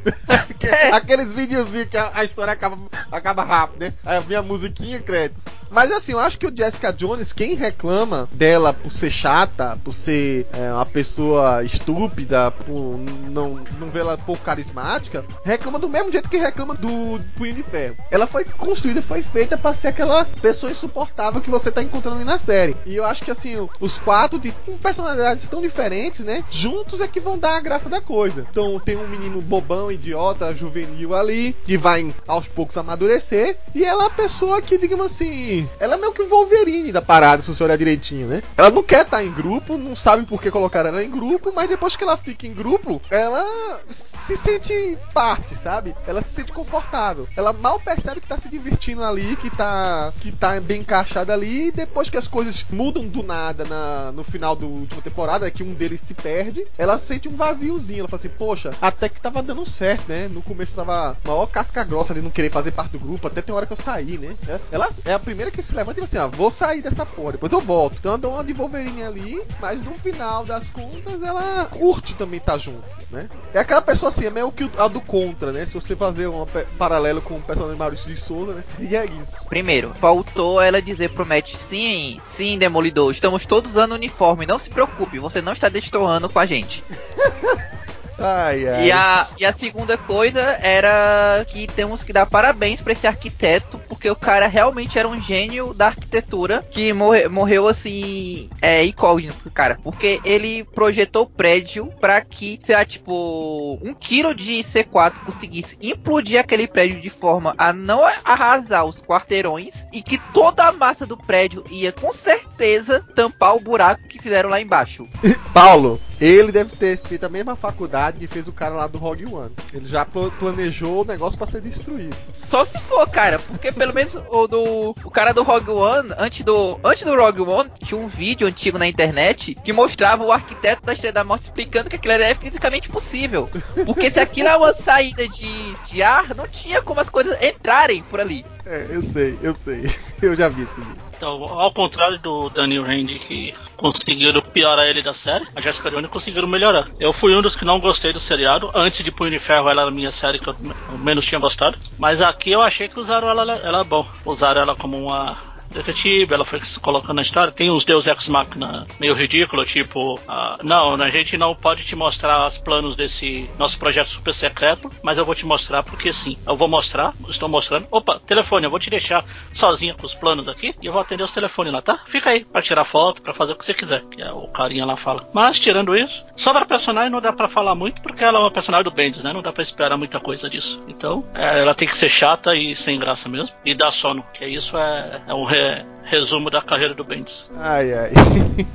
Que Aqueles videozinhos que a, a história acaba, acaba rápido, né? Aí vem a musiquinha, créditos. Mas assim, eu acho que o Jessica Jones, quem reclama dela por ser chata, por ser é, uma pessoa estúpida, por não, não ver ela pouco carismática, reclama do mesmo jeito que reclama do Punho de Ferro. Ela foi construída, foi feita pra ser aquela pessoa insuportável que você tá encontrando ali na série. E eu acho que assim, os quatro de com personalidades tão diferentes, né? Juntos é que vão dar a graça da coisa. Então tem um menino bobão, idiota, juvenil ali, que vai aos poucos amadurecer. E ela é a pessoa que, digamos assim, ela é meio que Wolverine da parada, se você olhar direitinho, né? Ela não quer estar em grupo, não sabe por que colocaram ela em grupo, mas depois que ela fica em grupo, ela se sente parte, sabe? Ela se sente confortável. Ela mal percebe que tá se divertindo ali, que tá, que tá bem encaixada ali, e depois que as coisas mudam do nada na, no final da última temporada, é que um deles se perde, ela sente um vaziozinho. Ela fala assim, poxa, até que tava dando certo, né? No começo tava maior casca grossa de não querer fazer parte do grupo, até tem hora que eu saí, né? Ela é a primeira que se levanta e fala assim, ah, vou sair dessa porra, depois eu volto. Então ela dá uma de Wolverine ali, mas no final das contas ela curte também estar junto, né? É aquela pessoa assim, é meio que a do contra, né? Se você fazer um paralelo com o personagem Maurício de Souza, né? Seria isso. Primeiro, faltou ela dizer pro Matt, sim, sim, Demolidor, estamos todos usando uniforme, não se preocupe, você não está destoando com a gente. Ai, ai. E a, e a segunda coisa era que temos que dar parabéns pra esse arquiteto, porque o cara realmente era um gênio da arquitetura que morre, morreu assim, é incógnito, cara. Porque ele projetou o prédio pra que, sei lá, tipo, um quilo de C4 conseguisse implodir aquele prédio de forma a não arrasar os quarteirões e que toda a massa do prédio ia com certeza tampar o buraco que fizeram lá embaixo. Paulo, ele deve ter feito a mesma faculdade que fez o cara lá do Rogue One. Ele já pl- planejou o negócio pra ser destruído. Só se for, cara, porque pelo menos o do o cara do Rogue One, antes do antes do Rogue One, tinha um vídeo antigo na internet que mostrava o arquiteto da Estrela da Morte explicando que aquilo era fisicamente possível. Porque se aquilo é uma saída de, de ar, não tinha como as coisas entrarem por ali. É, eu sei, eu sei. Eu já vi vídeo. Então, ao contrário do Daniel Randy, que conseguiram piorar ele da série, a Jessica Jones conseguiram melhorar. Eu fui um dos que não gostei do seriado. Antes de Punho de Ferro, ela era a minha série que eu menos tinha gostado. Mas aqui eu achei que usaram ela, ela bom. Usaram ela como uma detetive, ela foi se colocando na história. Tem uns Deus Ex Machina meio ridículo, tipo, ah, não, a gente não pode te mostrar os planos desse nosso projeto super secreto, mas eu vou te mostrar porque sim. Eu vou mostrar, estou mostrando. Opa, telefone, eu vou te deixar sozinha com os planos aqui e eu vou atender os telefones lá, tá? Fica aí pra tirar foto, pra fazer o que você quiser, que é o carinha lá fala. Mas tirando isso, sobre a personagem não dá pra falar muito porque ela é uma personagem do Bendis, né? Não dá pra esperar muita coisa disso. Então, é, ela tem que ser chata e sem graça mesmo e dar sono, que isso é, é um re- resumo da carreira do Bendis. Ai, ai.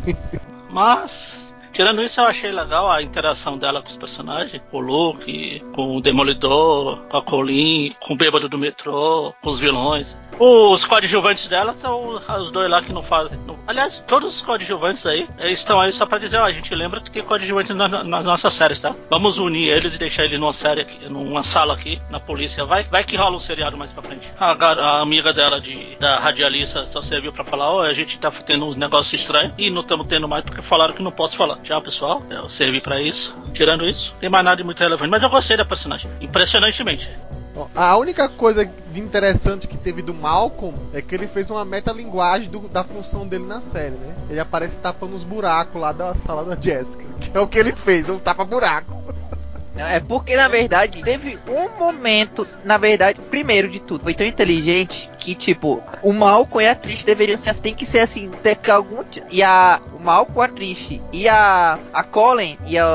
Mas, tirando isso, eu achei legal a interação dela com os personagens. Com o Luke, com o Demolidor, com a Colleen, com o Bêbado do Metrô, com os vilões. Os coadjuvantes dela são os dois lá que não fazem. não- Aliás, todos os coadjuvantes aí estão aí só pra dizer, ó, a gente lembra que tem coadjuvantes na- na- nas nossas séries, tá? Vamos unir eles e deixar eles numa série aqui, numa sala aqui, na polícia. Vai, vai que rola um seriado mais pra frente. A, a amiga dela de, da radialista só serviu pra falar, ó, a gente tá tendo uns negócios estranhos e não estamos tendo mais porque falaram que não posso falar. Tchau, pessoal. Eu servi pra isso. Tirando isso, não tem mais nada de muito relevante. Mas eu gostei da personagem. Impressionantemente. A única coisa interessante que teve do Malcolm é que ele fez uma metalinguagem do- da função dele na série, né? Ele aparece tapando os buracos lá da sala da Jessica. Que é o que ele fez, um tapa-buraco. É porque, na verdade, teve um momento, na verdade, primeiro de tudo, foi tão inteligente que, tipo, o Malcolm e a Trish deveriam ser, tem que ser assim, ter que algum, e a, o Malcolm, a Trish e a, a Colin e a,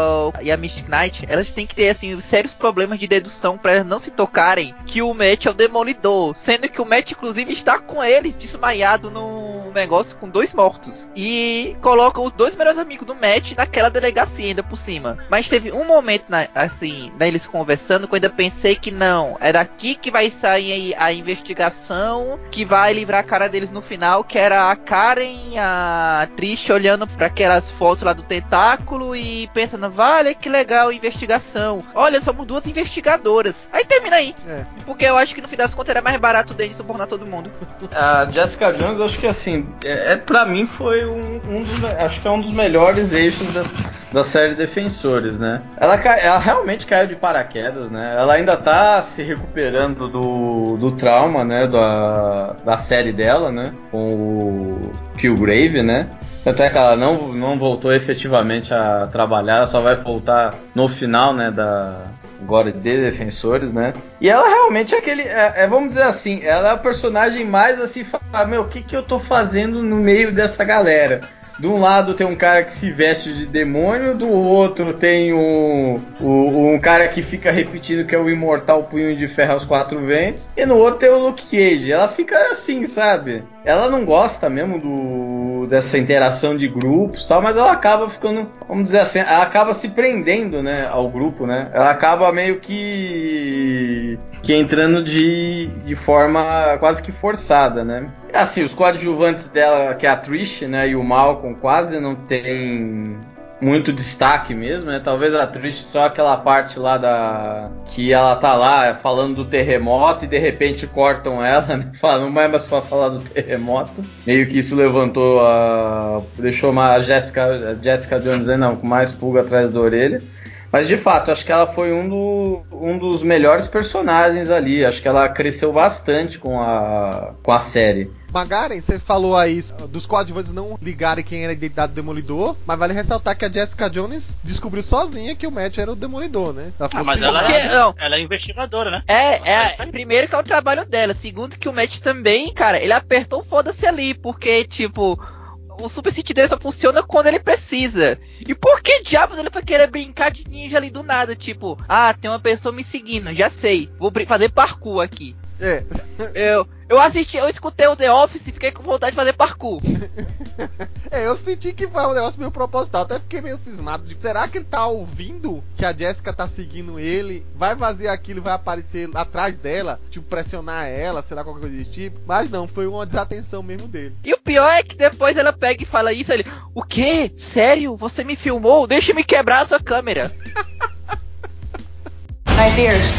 e a Mystic Knight, elas têm que ter, assim, sérios problemas de dedução pra elas não se tocarem que o Matt é o Demolidor, sendo que o Matt, inclusive, está com eles, desmaiado num negócio com dois mortos, e colocam os dois melhores amigos do Matt naquela delegacia ainda por cima. Mas teve um momento, na, assim, neles conversando, que eu ainda pensei que não, era aqui que vai sair a investigação, que vai livrar a cara deles no final, que era a Karen e a Trish olhando para aquelas fotos lá do tentáculo e pensando, vale, que legal a investigação. Olha, somos duas investigadoras. Aí termina aí. É. Porque eu acho que no fim das contas era mais barato o Denis subornar todo mundo. A Jessica Jones, eu acho que assim, assim, é, é para mim foi um, um, dos, acho que é um dos melhores eixos da, da série Defensores, né? Ela, ela realmente caiu de paraquedas, né? Ela ainda tá se recuperando do, do trauma, né? Da, da série dela, né? Com o Killgrave, né? Tanto é que ela não, não voltou efetivamente a trabalhar, só vai voltar no final, né? Da, agora de defensores, né? E ela realmente é aquele, é, é, vamos dizer assim, ela é a personagem mais assim, fala, meu, o que que eu tô fazendo no meio dessa galera? De um lado tem um cara que se veste de demônio, do outro tem um, um, cara que fica repetindo que é o imortal punho de ferro aos quatro ventos, e no outro tem o Luke Cage. Ela fica assim, sabe? Ela não gosta mesmo do, dessa interação de grupos, tal, mas ela acaba ficando, vamos dizer assim, ela acaba se prendendo, né, ao grupo, né? Ela acaba meio que que entrando de, de forma quase que forçada, né? Assim, os coadjuvantes dela, que é a Trish, né, e o Malcolm, quase não tem muito destaque mesmo, né? Talvez a Trish só aquela parte lá da que ela tá lá falando do terremoto e de repente cortam ela, né? É mais para falar do terremoto. Meio que isso levantou a deixou a Jessica, a Jessica Jones, né, não, com mais pulga atrás da orelha. Mas de fato, acho que ela foi um, do, um dos melhores personagens ali. Acho que ela cresceu bastante com a, com a série. Magaren, você falou aí dos coadjuvantes não ligarem quem era a identidade do Demolidor, mas vale ressaltar que a Jessica Jones descobriu sozinha que o Matt era o Demolidor, né? Ela ah, mas ela é, não. ela é investigadora, né? É, é, primeiro que é o trabalho dela, segundo que o Matt também, cara, ele apertou foda-se ali, porque, tipo, o Super City dele só funciona quando ele precisa. E por que diabos ele foi querer brincar de ninja ali do nada? Tipo, ah, tem uma pessoa me seguindo, já sei, vou fazer parkour aqui. É. Eu, eu assisti, eu escutei o The Office e fiquei com vontade de fazer parkour. é, eu senti que foi um negócio meio proposital. Até fiquei meio cismado de será que ele tá ouvindo que a Jessica tá seguindo ele? Vai fazer aquilo vai aparecer atrás dela, tipo, pressionar ela, será qualquer coisa desse tipo? Mas não, foi uma desatenção mesmo dele. E o pior é que depois ela pega e fala isso, ele, o quê? Sério? Você me filmou? Deixa me quebrar a sua câmera. nice ears.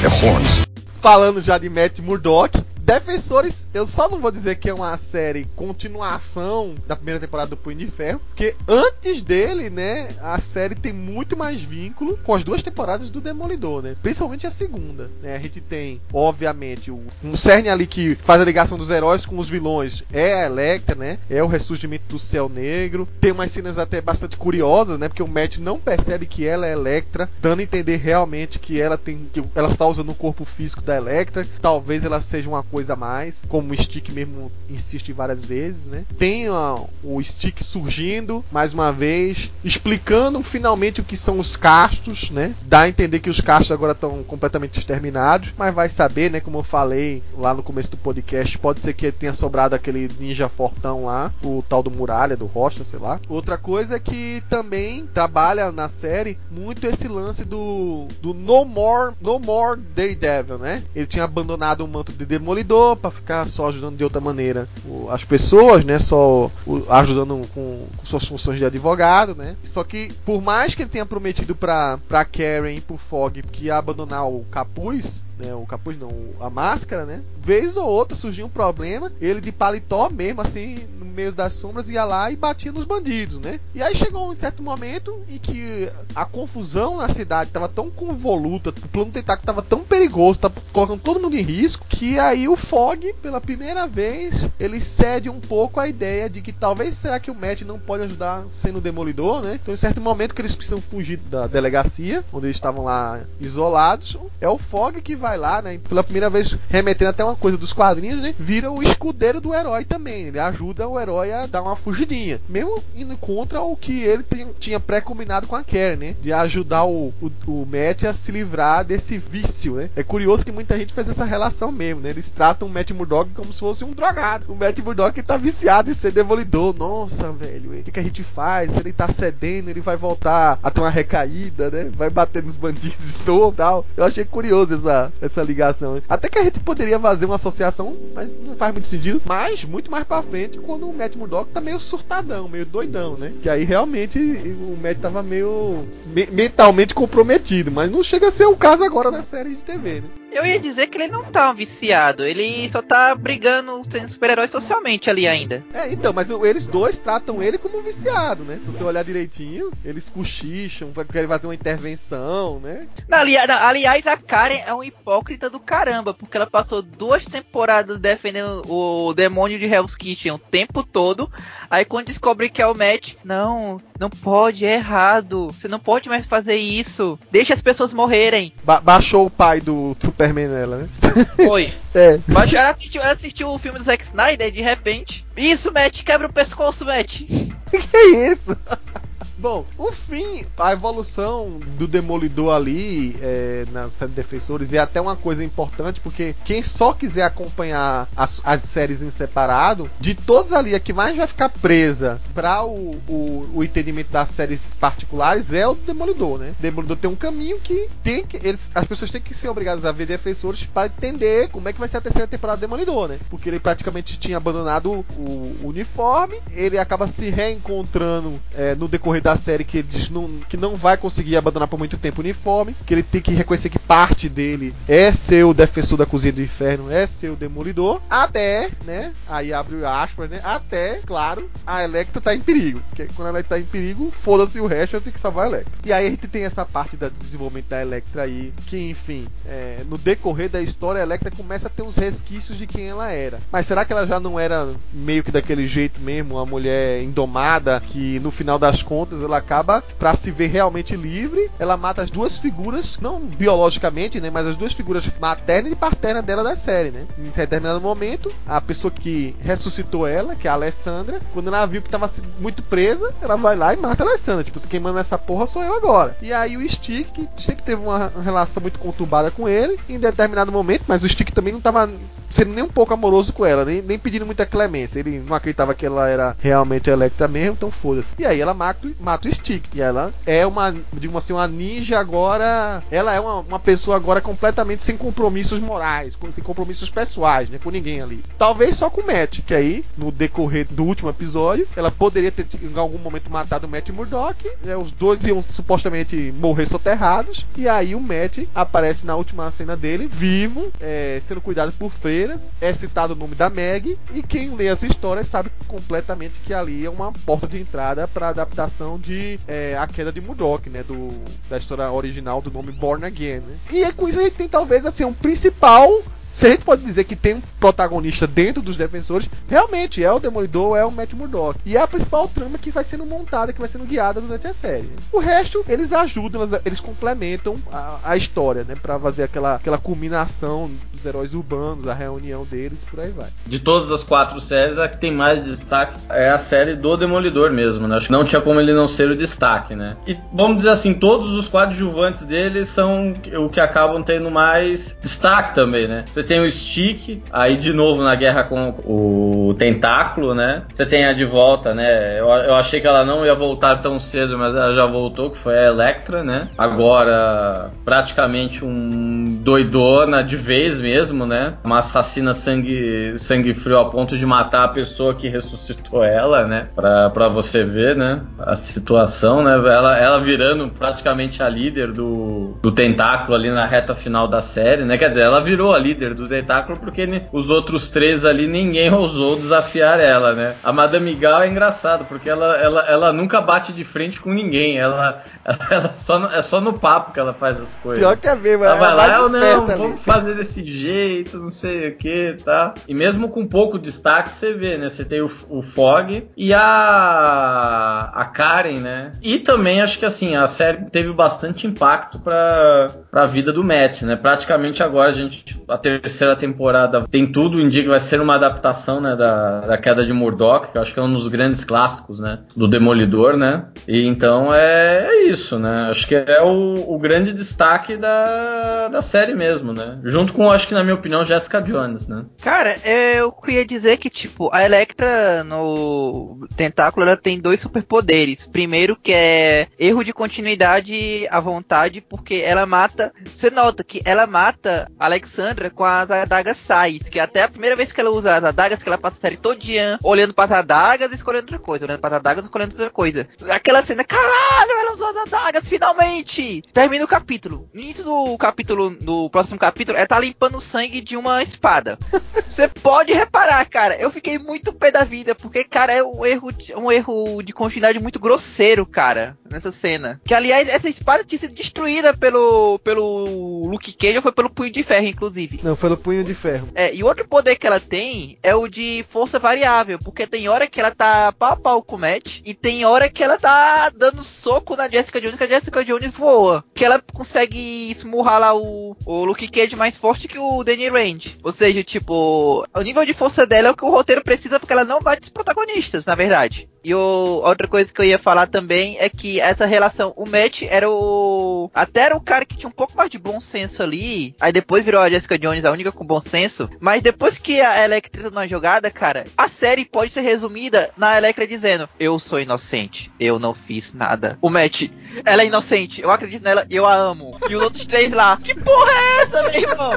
They're horns falando já de Matt Murdock, Defensores, eu só não vou dizer que é uma série continuação da primeira temporada do Punho de Ferro, porque antes dele, né, a série tem muito mais vínculo com as duas temporadas do Demolidor, né? Principalmente a segunda, né? A gente tem, obviamente, um cerne ali que faz a ligação dos heróis com os vilões, é a Electra, né? É o ressurgimento do Céu Negro. Tem umas cenas até bastante curiosas, né? Porque o Matt não percebe que ela é Electra, dando a entender realmente que ela tem que ela está usando o corpo físico da Electra. Talvez ela seja uma coisa coisa a mais, como o Stick mesmo insiste várias vezes, né? Tem o Stick surgindo mais uma vez, explicando finalmente o que são os castos, né? Dá a entender que os castos agora estão completamente exterminados, mas vai saber, né? Como eu falei lá no começo do podcast, pode ser que tenha sobrado aquele ninja fortão lá, o tal do Muralha, do Rocha, sei lá. Outra coisa é que também trabalha na série muito esse lance do, do No More, No More Daredevil, né? Ele tinha abandonado o manto de Demolidor para ficar só ajudando de outra maneira as pessoas, né? Só ajudando com, com, suas funções de advogado, né? Só que por mais que ele tenha prometido para para Karen e pro Fog que ia abandonar o capuz, né, o capuz não, a máscara, né? Vez ou outra surgia um problema, ele de paletó mesmo, assim, no meio das sombras, ia lá e batia nos bandidos, né? E aí chegou um certo momento em que a confusão na cidade estava tão convoluta, o plano tentáculo estava tão perigoso, tava colocando todo mundo em risco, que aí o Fog, pela primeira vez, ele cede um pouco a ideia de que talvez será que o Matt não pode ajudar sendo demolidor, né? Então, em certo momento que eles precisam fugir da delegacia, onde eles estavam lá isolados, é o Fog que vai lá, né? Pela primeira vez, remetendo até uma coisa dos quadrinhos, né? Vira o escudeiro do herói também. Ele ajuda o herói a dar uma fugidinha. Mesmo indo contra o que ele tinha pré-combinado com a Karen, né? De ajudar o, o, o Matt a se livrar desse vício, né? É curioso que muita gente faz essa relação mesmo, né? Eles tratam o Matt Murdock como se fosse um drogado. O Matt Murdock tá viciado em ser demolidor. Nossa, velho, o que, que a gente faz? Ele tá cedendo, ele vai voltar a ter uma recaída, né? Vai bater nos bandidos de tal. Eu achei curioso essa, essa ligação. Até que a gente poderia fazer uma associação, mas não faz muito sentido. Mas muito mais pra frente, quando o Matt Murdock tá meio surtadão, meio doidão, né? Que aí realmente o Matt tava meio me mentalmente comprometido. Mas não chega a ser o caso agora na série de TV, né? Eu ia dizer que ele não tá um viciado, ele só tá brigando sendo super-herói socialmente ali ainda. É, então, mas eles dois tratam ele como um viciado, né? Se você olhar direitinho, eles cochicham, querem fazer uma intervenção, né? Não, ali- não, aliás, a Karen é um hipócrita do caramba, porque ela passou duas temporadas defendendo o demônio de Hell's Kitchen o tempo todo. Aí quando descobre que é o Matt, não, não pode, é errado. Você não pode mais fazer isso. Deixa as pessoas morrerem. Ba- baixou o pai do Superman nela, né? Foi. É. Mas ela assistiu, ela assistiu o filme do Zack Snyder e de repente. Isso, Matt, quebra o pescoço, Matt. Que isso? Bom, o fim, a evolução do Demolidor ali é, na série Defensores é até uma coisa importante, porque quem só quiser acompanhar as, as séries em separado, de todas ali, a que mais vai ficar presa para o, o, o entendimento das séries particulares é o Demolidor, né? O Demolidor tem um caminho que tem que. Eles, as pessoas têm que ser obrigadas a ver Defensores para entender como é que vai ser a terceira temporada do Demolidor, né? Porque ele praticamente tinha abandonado o, o uniforme, ele acaba se reencontrando é, no decorrer da série que ele diz não, que não vai conseguir abandonar por muito tempo o uniforme, que ele tem que reconhecer que parte dele é ser o defensor da cozinha do inferno, é ser o demolidor, até, né? Aí abre aspas, né? Até, claro, a Electra tá em perigo. Porque quando ela tá em perigo, foda-se o resto, eu tenho que salvar a Electra. E aí a gente tem essa parte da- do desenvolvimento da Electra aí, que enfim, é, no decorrer da história, a Electra começa a ter uns resquícios de quem ela era. Mas será que ela já não era meio que daquele jeito mesmo, uma mulher indomada, que no final das contas ela acaba, pra se ver realmente livre, ela mata as duas figuras, não biologicamente, né, mas as duas figuras materna e paterna dela da série, né? Em determinado momento, a pessoa que ressuscitou ela, que é a Alessandra, quando ela viu que tava muito presa, ela vai lá e mata a Alessandra. Tipo, quem manda essa porra sou eu agora. E aí o Stick, que sempre teve uma relação muito conturbada com ele, em determinado momento, mas o Stick também não tava sendo nem um pouco amoroso com ela, nem, nem pedindo muita clemência. Ele não acreditava que ela era realmente Electra mesmo, então foda-se. E aí ela mata, o- mata o Stick. E ela é uma, digamos assim, uma ninja agora. Ela é uma, uma pessoa agora completamente sem compromissos morais, sem compromissos pessoais, né? Com ninguém ali. Talvez só com o Matt, que aí, no decorrer do último episódio, ela poderia ter em algum momento matado o Matt Murdock. Né? Os dois iam supostamente morrer soterrados. E aí o Matt aparece na última cena dele, vivo, é, sendo cuidado por freiras. É citado o nome da Meg. E quem lê essa história sabe completamente que ali é uma porta de entrada para adaptação de é, A Queda de Murdoch, né? Do, da história original do nome Born Again. Né? E com isso a gente tem talvez assim um principal se a gente pode dizer que tem um protagonista dentro dos defensores, realmente é o Demolidor, é o Matt Murdock. E é a principal trama que vai sendo montada, que vai sendo guiada durante a série. O resto, eles ajudam, eles, complementam a, a história, né? Pra fazer aquela, aquela culminação dos heróis urbanos, a reunião deles, por aí vai. De todas as quatro séries, a que tem mais destaque é a série do Demolidor mesmo, né? Acho que não tinha como ele não ser o destaque, né? E vamos dizer assim, todos os coadjuvantes dele são o que acabam tendo mais destaque também, né? Você tem o Stick, aí de novo na guerra com o Tentáculo, né? Você tem a de volta, né? Eu, eu achei que ela não ia voltar tão cedo, mas ela já voltou, que foi a Electra, né? Agora, praticamente um doidona de vez mesmo, né? Uma assassina sangue, sangue frio a ponto de matar a pessoa que ressuscitou ela, né? Pra, pra você ver, né? A situação, né? Ela, ela virando praticamente a líder do, do tentáculo ali na reta final da série, né? Quer dizer, ela virou a líder do tentáculo porque os outros três ali ninguém ousou desafiar ela, né? A Madame Gal é engraçado porque ela, ela, ela nunca bate de frente com ninguém. Ela, ela, ela só, no- é só no papo que ela faz as coisas. Pior que é mesmo, Ela é vai a lá, mais eu não, ali. vamos fazer desse jeito, não sei o que, tá? E mesmo com pouco destaque, você vê, né? Você tem o, o Fog e a, a Karen, né? E também acho que assim, a série teve bastante impacto pra, pra vida do Matt, né? Praticamente agora a gente, a terceira temporada tem tudo, indica que vai ser uma adaptação, né? Da, da queda de Murdoch, que eu acho que é um dos grandes clássicos, né? Do Demolidor, né? E então é, é isso, né? Acho que é o, o grande destaque da, da série mesmo, né? Junto com, acho que na minha opinião, Jessica Jones, né? Cara, eu queria dizer que, tipo, a Electra no Tentáculo ela tem dois superpoderes. Primeiro, que é erro de continuidade à vontade, porque ela mata. Você nota que ela mata a Alexandra com as adagas sais, que até a primeira vez que ela usa as adagas, que ela passa a série todinha olhando para as adagas e escolhendo outra coisa, olhando para as adagas e escolhendo outra coisa. Aquela cena, caralho, ela usou as adagas, finalmente! Termina o capítulo. No início do capítulo, do próximo capítulo, ela tá limpando o sangue de uma espada. Você pode reparar, cara, eu fiquei muito pé da vida, porque, cara, é um erro, de, um erro de continuidade muito grosseiro, cara, nessa cena. Que, aliás, essa espada tinha sido destruída pelo, pelo Luke Cage, ou foi pelo Punho de Ferro, inclusive. Não, foi no punho de ferro. É, e outro poder que ela tem é o de força variável, porque tem hora que ela tá pau a pau com o Matt, e tem hora que ela tá dando soco na Jessica Jones, que a Jessica Jones voa. Que ela consegue esmurrar lá o, o Luke Cage mais forte que o Danny Rand. Ou seja, tipo, o nível de força dela é o que o roteiro precisa, porque ela não bate os protagonistas, na verdade. E o, outra coisa que eu ia falar também é que essa relação, o Matt era o. Até era o cara que tinha um pouco mais de bom senso ali. Aí depois virou a Jessica Jones, a única com bom senso. Mas depois que a Electra entra na jogada, cara, a série pode ser resumida na Electra dizendo: Eu sou inocente, eu não fiz nada. O Matt, ela é inocente, eu acredito nela, eu a amo. E os outros três lá, que porra é essa, meu irmão?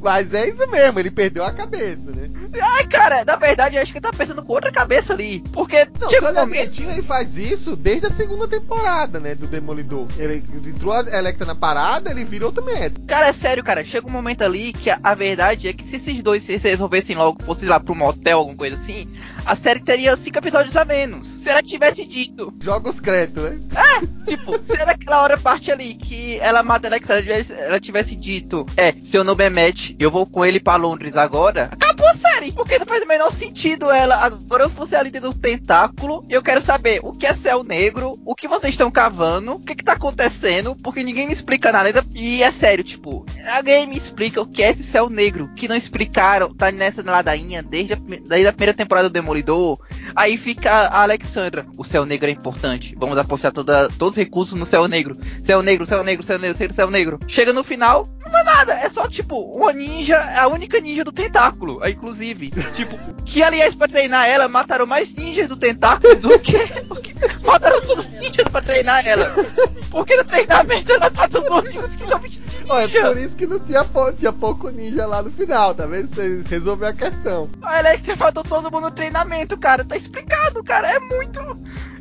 Mas é isso mesmo, ele perdeu a cabeça, né? Ai, cara, na verdade, eu acho que ele tá pensando com outra cabeça ali. Porque Não, chega se um olhar direitinho, ele faz isso desde a segunda temporada, né? Do Demolidor. Ele entrou a Electra na parada, ele vira outro merda. Cara, é sério, cara. Chega um momento ali que a, a verdade é que se esses dois se resolvessem logo, fossem lá pro motel, alguma coisa assim, a série teria cinco episódios a menos. Se ela tivesse dito, Joga os créditos, né? tipo, se naquela hora parte ali que ela mata Alex, ela tivesse, ela tivesse dito, é, seu nome é Matt, eu vou com ele pra Londres agora, acabou a série. Porque não faz o menor sentido ela. Agora eu fosse a líder do tentáculo, eu quero saber o que é céu negro, o que vocês estão cavando, o que que tá acontecendo, porque ninguém me explica nada. E é sério, tipo, alguém me explica o que é esse céu negro, que não explicaram, tá nessa ladainha desde a, desde a primeira temporada do Demolidor. Aí fica a Alexandra, o céu negro é importante, vamos apostar toda, todos os recursos no céu negro. Céu negro, céu negro, céu negro, céu, céu negro. Chega no final, não é nada, é só tipo, uma ninja, a única ninja do tentáculo, aí, inclusive. Tipo, que aliás, pra treinar ela, mataram mais ninjas do tentáculo do que. Mataram todos os ninjas pra treinar ela. Porque no treinamento ela mata os únicos que estão é por isso que não tinha, tinha pouco ninja lá no final, tá vendo? Vocês a questão. Olha é que você faltou todo mundo no treinamento, cara. Tá explicado, cara. É muito.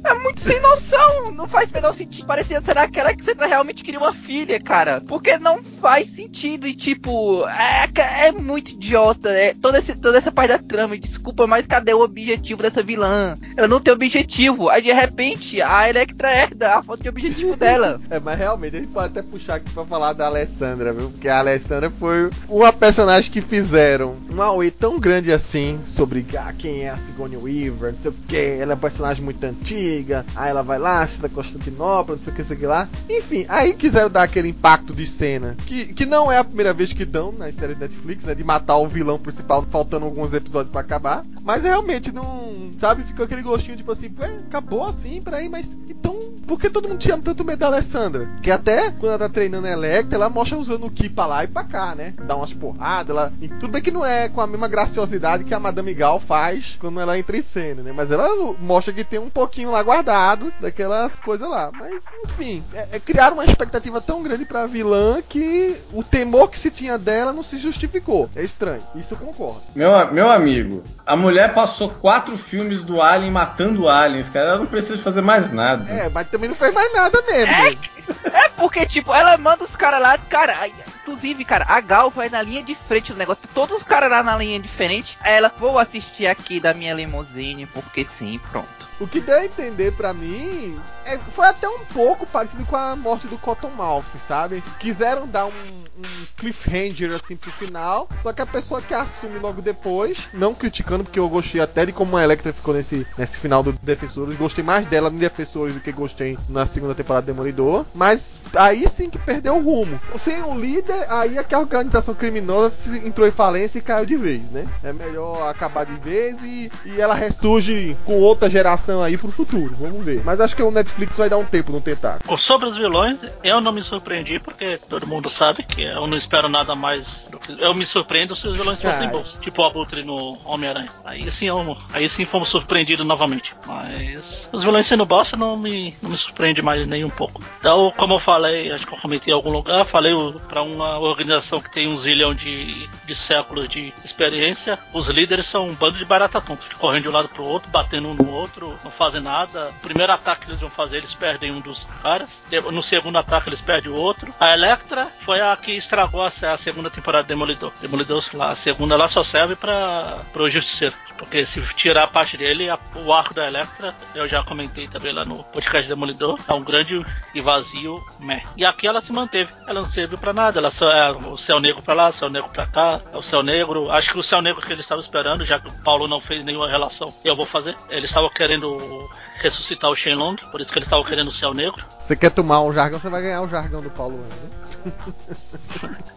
É muito sem noção. Não faz menor sentido. Parecia ser aquela que você realmente queria uma filha, cara. Porque não faz sentido. E tipo, é, é muito idiota. É, toda, esse, toda essa parte da trama, desculpa, mas cadê o objetivo dessa vilã? Ela não tem objetivo. Aí de repente a Electra herda a foto de objetivo dela. é, mas realmente a gente pode até puxar aqui pra falar da Alessandra, viu? Porque a Alessandra foi uma personagem que fizeram um auê tão grande assim sobre ah, quem é a Sigourney Weaver, não sei o que, ela é uma personagem muito antiga, aí ela vai lá, cita Constantinopla, não sei o que, sei lá. Enfim, aí quiseram dar aquele impacto de cena, que, que não é a primeira vez que dão nas séries Netflix, né? De matar o vilão principal, faltando alguns episódios pra acabar. Mas realmente não. Sabe, ficou aquele gostinho tipo assim, acabou assim, peraí, mas então por que todo mundo tinha tanto medo da Alessandra? Que até quando ela tá treinando a Electra, ela mostra usando o Ki pra lá e pra cá, né? Dá umas porradas, ela. e Tudo bem que não é com a mesma graciosidade que a Madame Gal faz quando ela entra em cena, né? Mas ela mostra que tem um pouquinho lá guardado daquelas coisas lá. Mas, enfim, é, é criar uma expectativa tão grande pra vilã que o temor que se tinha dela não se justificou. É estranho. Isso eu concordo. Meu, meu amigo, a mulher passou quatro filmes do Alien matando aliens, cara. Ela não precisa fazer mais nada. É, mas também não fez mais nada mesmo. É? É porque, tipo, ela manda os caras lá, cara, inclusive, cara, a Gal vai na linha de frente do negócio, todos os caras lá na linha aí ela, vou assistir aqui da minha limusine, porque sim, pronto. O que deu a entender pra mim é- foi até um pouco parecido com a morte do Cottonmouth, sabe? Quiseram dar um, um cliffhanger assim pro final, só que a pessoa que assume logo depois, não criticando, porque eu gostei até de como a Electra ficou nesse, nesse final do Defensores, gostei mais dela no Defensores do que gostei na segunda temporada do Demolidor, mas aí sim que perdeu o rumo. Sem o líder, aí é que a organização criminosa entrou em falência e caiu de vez, né? É melhor acabar de vez e, e ela ressurge com outra geração aí pro futuro, vamos ver. Mas acho que o Netflix Netflix vai dar um tempo no tentáculo. Sobre os vilões, eu não me surpreendi, porque todo mundo sabe que eu não espero nada mais do que. Eu me surpreendo se os vilões fossem Ai. bons. Tipo o Abutre no Homem-Aranha. Aí sim, eu- aí sim fomos surpreendidos novamente. Mas os vilões sendo bosta não me, não me surpreende mais nem um pouco. Então, como eu falei, acho que eu comentei em algum lugar, falei o- pra uma organização que tem um zilhão de, de séculos de experiência, os líderes são um bando de barata tonta, ficam correndo de um lado pro outro, batendo um no outro, não fazem nada. O primeiro ataque que eles vão fazer, eles perdem um dos caras. No segundo ataque, eles perdem o outro. A Electra foi a que estragou a, a segunda temporada de Demolidor. Demolidor, lá, a segunda lá só serve para pro Justiceiro. Porque se tirar a parte dele, a- o arco da Electra, eu já comentei também lá no podcast Demolidor, é um grande e vazio meh. E aqui ela se manteve. Ela não serviu pra nada. Ela só é o céu negro pra lá, o céu negro pra cá, é o céu negro. Acho que o céu negro que eles estavam esperando, já que o Paulo não fez nenhuma relação, eu vou fazer. Eles estavam querendo ressuscitar o Shenlong, por isso que eles estavam querendo o céu negro. Você quer tomar um jargão, você vai ganhar o jargão do Paulo. E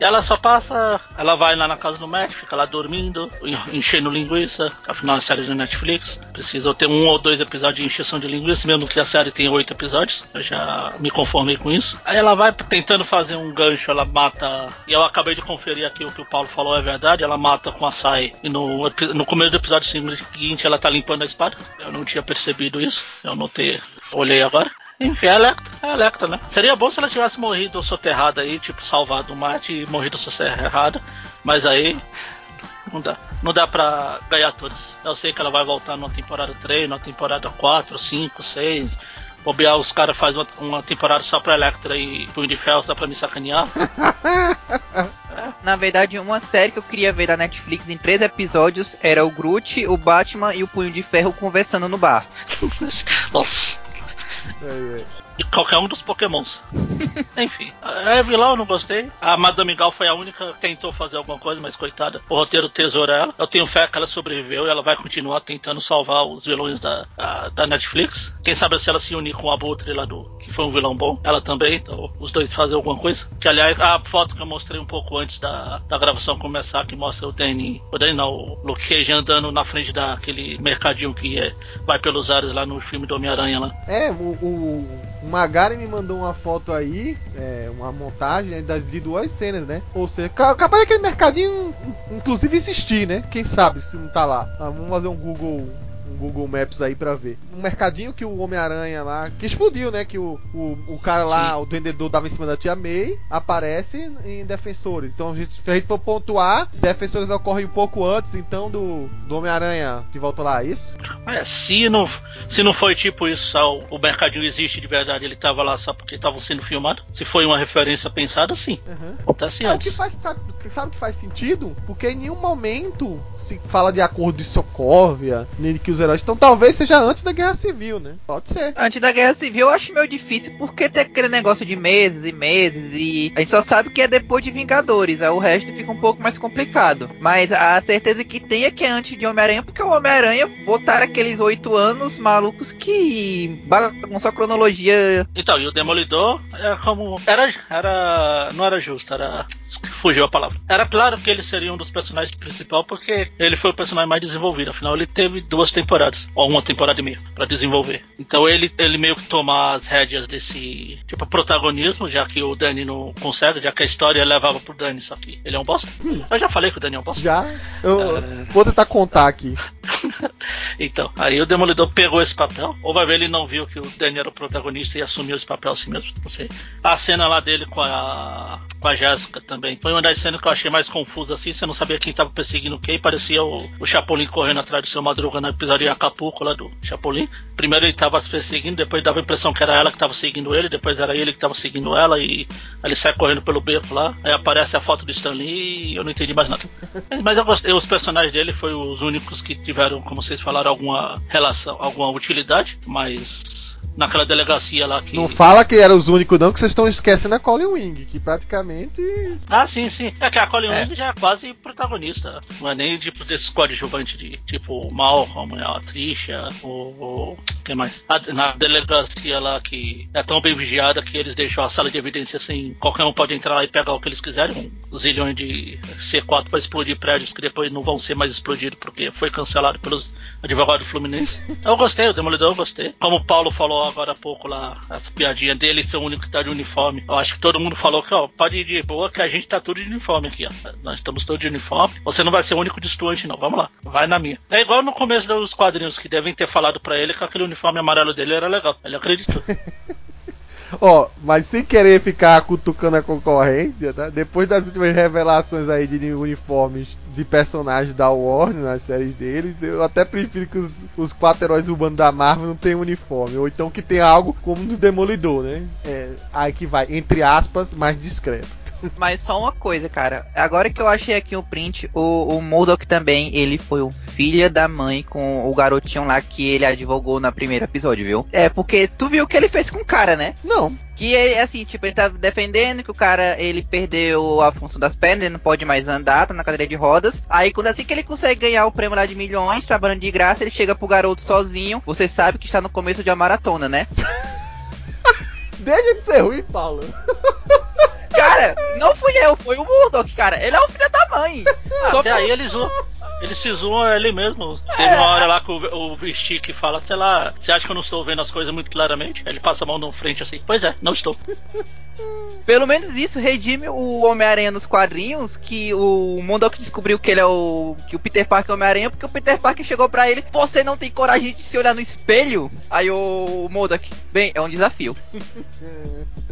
ela só passa, ela vai lá na casa do Matt, fica lá dormindo, en- enchendo linguiça, afinal é série do Netflix. Precisa ter um ou dois episódios de encheção de linguiça, mesmo que a série tenha oito episódios. Eu já me conformei com isso. Aí ela vai tentando fazer um gancho, ela mata. E eu acabei de conferir aqui o que o Paulo falou é verdade, ela mata com a Sai. E no, no começo do episódio seguinte ela tá limpando a espada. Eu não tinha percebido isso. Eu notei, olhei agora. Enfim, é a Electra, é a Electra, né? Seria bom se ela tivesse morrido soterrada aí, tipo, salvado o mate e morrido soterrada, mas aí não dá. Não dá pra ganhar todas. Eu sei que ela vai voltar na temporada 3, na temporada 4, 5, 6. Bobear, os caras fazem uma, uma temporada só pra Electra e Punho de Ferro só pra me sacanear. Na verdade, uma série que eu queria ver da Netflix em três episódios era o Groot, o Batman e o Punho de Ferro conversando no bar. Nossa. É, é. De qualquer um dos pokémons. Enfim, a vilão eu não gostei. A Madame Gal foi a única que tentou fazer alguma coisa, mas coitada, o roteiro tesoura ela. Eu tenho fé que ela sobreviveu e ela vai continuar tentando salvar os vilões da, da, da Netflix. Quem sabe se ela se unir com o Abutre lá do. que foi um vilão bom, ela também, então os dois fazem alguma coisa. Que aliás, a foto que eu mostrei um pouco antes da, da gravação começar, que mostra o Danny. O Danny não, o Luke Cage andando na frente daquele mercadinho que é, vai pelos ares lá no filme do Homem-Aranha lá. É, o, o, o Magari me mandou uma foto aí, é, uma montagem né, das- de duas cenas, né? Ou seja, ca- capaz daquele mercadinho, in- inclusive, existir, né? Quem sabe se não tá lá. Ah, vamos fazer um Google. Um Google Maps aí pra ver. Um mercadinho que o Homem-Aranha lá. Que explodiu, né? Que o, o, o cara lá, o vendedor dava em cima da tia May, aparece em Defensores. Então, a gente, se a gente for pontuar, Defensores ocorre um pouco antes, então, do, do Homem-Aranha que volta lá, é isso? É, se não, se não foi tipo isso, só o, o mercadinho existe de verdade, ele tava lá só porque estavam sendo filmado. Se foi uma referência pensada, sim. Uhum. Acontece É, o que faz, sabe, sabe que faz sentido? Porque em nenhum momento se fala de acordo de Sokovia, nem de que os heróis. Então talvez seja antes da Guerra Civil, né? Pode ser. Antes da Guerra Civil eu acho meio difícil porque tem aquele negócio de meses e meses e a gente só sabe que é depois de Vingadores, aí o resto fica um pouco mais complicado. Mas a certeza que tem é que é antes de Homem-Aranha, porque o Homem-Aranha botaram aqueles oito anos malucos que bagunçam a cronologia. Então, e o Demolidor é como. Era. era não era justo, era. Fugiu a palavra. Era claro que ele seria um dos personagens principais, porque ele foi o personagem mais desenvolvido. Afinal, ele teve duas temporadas, ou uma temporada e meia, pra desenvolver. Então ele, ele meio que toma as rédeas desse tipo protagonismo, já que o Danny não consegue, já que a história levava pro Danny, só que ele é um bosta. Eu já falei que o Danny é um bosta. Já. Eu É. vou tentar contar aqui. Então, aí o Demolidor pegou esse papel, ou vai ver ele não viu que o Danny era o protagonista e assumiu esse papel assim mesmo, não sei. A cena lá dele com a com a Jéssica também. Foi uma das cenas que eu achei mais confusa assim, você não sabia quem tava perseguindo quem, parecia o, o Chapolin correndo atrás do seu Madruga no episódio de Acapulco lá do Chapolin. Primeiro ele tava se perseguindo, depois dava a impressão que era ela que tava seguindo ele, depois era ele que tava seguindo ela e ele sai correndo pelo beco lá, aí aparece a foto do Stan Lee e eu não entendi mais nada. Mas eu gostei, os personagens dele foram os únicos que tiveram, como vocês falaram, alguma relação, alguma utilidade, mas naquela delegacia lá que. Não fala que eram os únicos, não, que vocês estão esquecendo a Colin Wing, que praticamente. Ah, sim, sim. É que a Colin É. Wing já é quase protagonista. Não é nem tipo desses coadjuvantes de tipo Malcolm, a Trisha, o, o que mais? A- na delegacia lá que é tão bem vigiada que eles deixam a sala de evidência assim, qualquer um pode entrar lá e pegar o que eles quiserem. Um zilhão de C4 para explodir prédios que depois não vão ser mais explodidos porque foi cancelado pelos advogados fluminenses. Eu gostei, o Demolidor eu gostei. Como o Paulo falou agora há pouco lá, essa piadinha dele ser o único que tá de uniforme. Eu acho que todo mundo falou que, ó, pode ir de boa que a gente tá tudo de uniforme aqui, ó. Nós estamos todos de uniforme. Você não vai ser o único destoante, não. Vamos lá, vai na minha. É igual no começo dos quadrinhos que devem ter falado pra ele que aquele uniforme amarelo dele era legal. Ele acreditou. Ó, mas sem querer ficar cutucando a concorrência, tá? Depois das últimas revelações aí de uniformes de personagens da Warner nas séries deles, eu até prefiro que os, os quatro heróis urbanos da Marvel não tenham uniforme. Ou então que tenha algo como do Demolidor, né? É, aí que vai, entre aspas, mais discreto. Mas só uma coisa, cara. Agora que eu achei aqui o print, o, o Modok também, ele foi o filho da mãe com o garotinho lá que ele advogou no primeiro episódio, viu? É, porque tu viu o que ele fez com o cara, né? Não, Que é assim, tipo, ele tá defendendo que o cara, ele perdeu a função das pernas, ele não pode mais andar, tá na cadeira de rodas. Aí quando assim que ele consegue ganhar o prêmio lá de milhões, trabalhando de graça, ele chega pro garoto sozinho. Você sabe que está no começo de uma maratona, né? deixa de ser ruim, Paulo. Cara, não fui eu, foi o Murdoch, cara. Ele é o filho da mãe. Só Até aí eles zoam. Eles se zoam ele mesmo. Teve uma hora lá que o, o Stick fala, sei lá, você acha que eu não estou vendo as coisas muito claramente? Ele passa a mão na frente assim. Pois é, não estou. Pelo menos isso redime o Homem-Aranha nos quadrinhos, que o Modok descobriu que ele é o. que o Peter Parker é o Homem-Aranha, porque o Peter Parker chegou pra ele, você não tem coragem de se olhar no espelho? Aí o Modok, bem, é um desafio.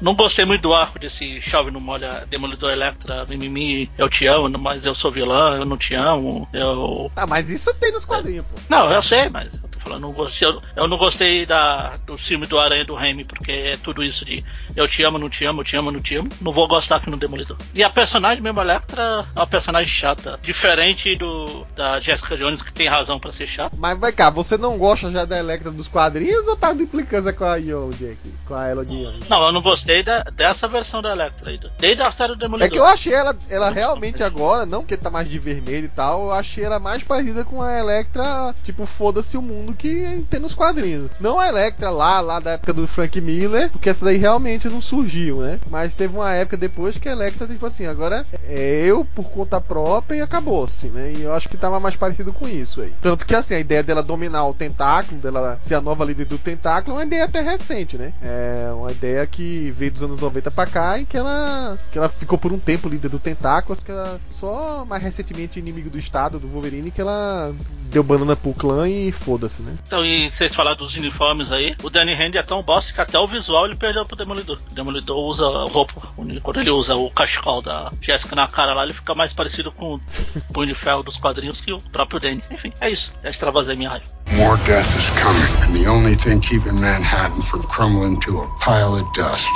Não gostei muito do arco desse chove no molha Demolidor Electra, mimimi, eu te amo, mas eu sou vilã, eu não te amo, eu. Ah, mas isso tem nos quadrinhos, pô. Não, eu sei, mas eu tô falando, não gostei, eu, eu não gostei da, do filme do Aranha do Remy, porque é tudo isso de eu te amo, não te amo, eu te amo, não te amo. Não vou gostar aqui no Demolidor. E a personagem mesmo, a Electra, é uma personagem chata. Diferente do da Jessica Jones, que tem razão pra ser chata. Mas vai cá, você não gosta já da Electra dos quadrinhos ou tá duplicando com a Young aqui? Com a Elodie? Não, eu não gostei da- dessa versão da Electra aí. Desde a série do Demolidor. É que eu achei ela, ela realmente agora, não porque tá mais de vermelho e tal, eu achei ela mais parecida com a Electra, tipo, foda-se o mundo que tem nos quadrinhos. Não a Electra lá, lá da época do Frank Miller, porque essa daí realmente não surgiu, né? Mas teve uma época depois que a Electra, tipo assim, agora é eu por conta própria e acabou, assim, né? E eu acho que tava mais parecido com isso aí. Tanto que, assim, a ideia dela dominar o tentáculo, dela ser a nova líder do tentáculo, é uma ideia até recente, né? É uma ideia que veio dos anos 90 pra cá e que ela, que ela ficou por um tempo líder do tentáculo, porque ela só mais recentemente inimigo do Estado, do Wolverine, que ela deu banana pro clã e foda-se, né? Então, e vocês falaram dos uniformes aí, o Danny Hand é tão bosta que até o visual ele perdeu pro Demolidor. O Demolidor usa roupa, quando ele usa o cachecol da Jessica na cara lá, ele fica mais parecido com o Punho de Ferro dos quadrinhos que o próprio Danny. Enfim, é isso. Já extravasei minha raiva. More death is coming, and the only thing keeping Manhattan from crumbling to a pile of dust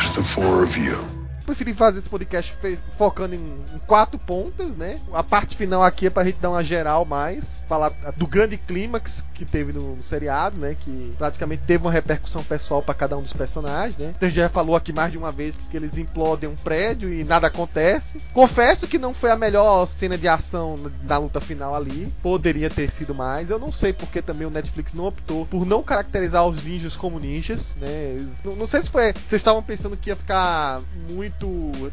is the four of you. Preferi fazer esse podcast focando em, em quatro pontas, né? A parte final aqui é pra gente dar uma geral mais, falar do grande clímax que teve no, no seriado, né? Que praticamente teve uma repercussão pessoal pra cada um dos personagens, né? Então já falou aqui mais de uma vez que eles implodem um prédio e nada acontece. Confesso que não foi a melhor cena de ação da luta final ali. Poderia ter sido mais. Eu não sei porque também o Netflix não optou por não caracterizar os ninjas como ninjas, né? Não, não sei se foi. Vocês estavam pensando que ia ficar muito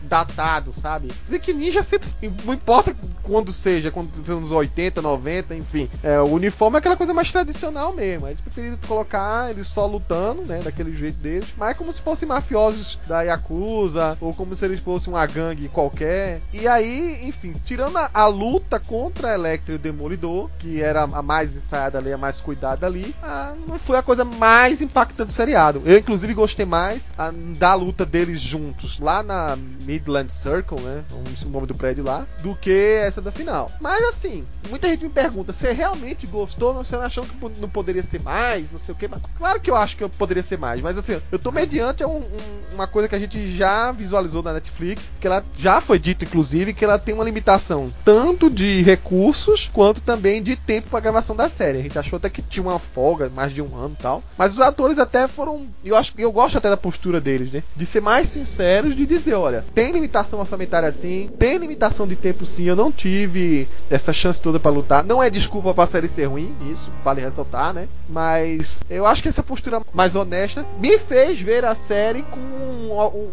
datado, sabe? Se bem que ninja sempre. Não importa quando seja, quando seja nos 80, 90, enfim. É, o uniforme é aquela coisa mais tradicional mesmo. Eles preferiram colocar eles só lutando, né? Daquele jeito deles. Mas é como se fossem mafiosos da Yakuza, ou como se eles fossem uma gangue qualquer. E aí, enfim, tirando a, a luta contra a Electra e o Demolidor, que era a mais ensaiada ali, a mais cuidada ali, ah, não foi a coisa mais impactante do seriado. Eu, inclusive, gostei mais ah, da luta deles juntos, lá na Midland Circle, né? O nome do prédio lá, do que essa da final. Mas assim, muita gente me pergunta: você realmente gostou? Você não achou que não poderia ser mais? Não sei o que. Claro que eu acho que eu poderia ser mais, mas assim, eu tô mediante um- um- uma coisa que a gente já visualizou na Netflix, que ela já foi dito, inclusive, que ela tem uma limitação tanto de recursos quanto também de tempo pra gravação da série. A gente achou até que tinha uma folga, mais de um ano e tal. Mas os atores até foram. Eu acho eu gosto até da postura deles, né? De ser mais sinceros, de dizer, olha, tem limitação orçamentária sim, tem limitação de tempo sim, eu não tive essa chance toda para lutar. Não é desculpa pra série ser ruim, isso vale ressaltar, né? Mas eu acho que essa postura mais honesta me fez ver a série com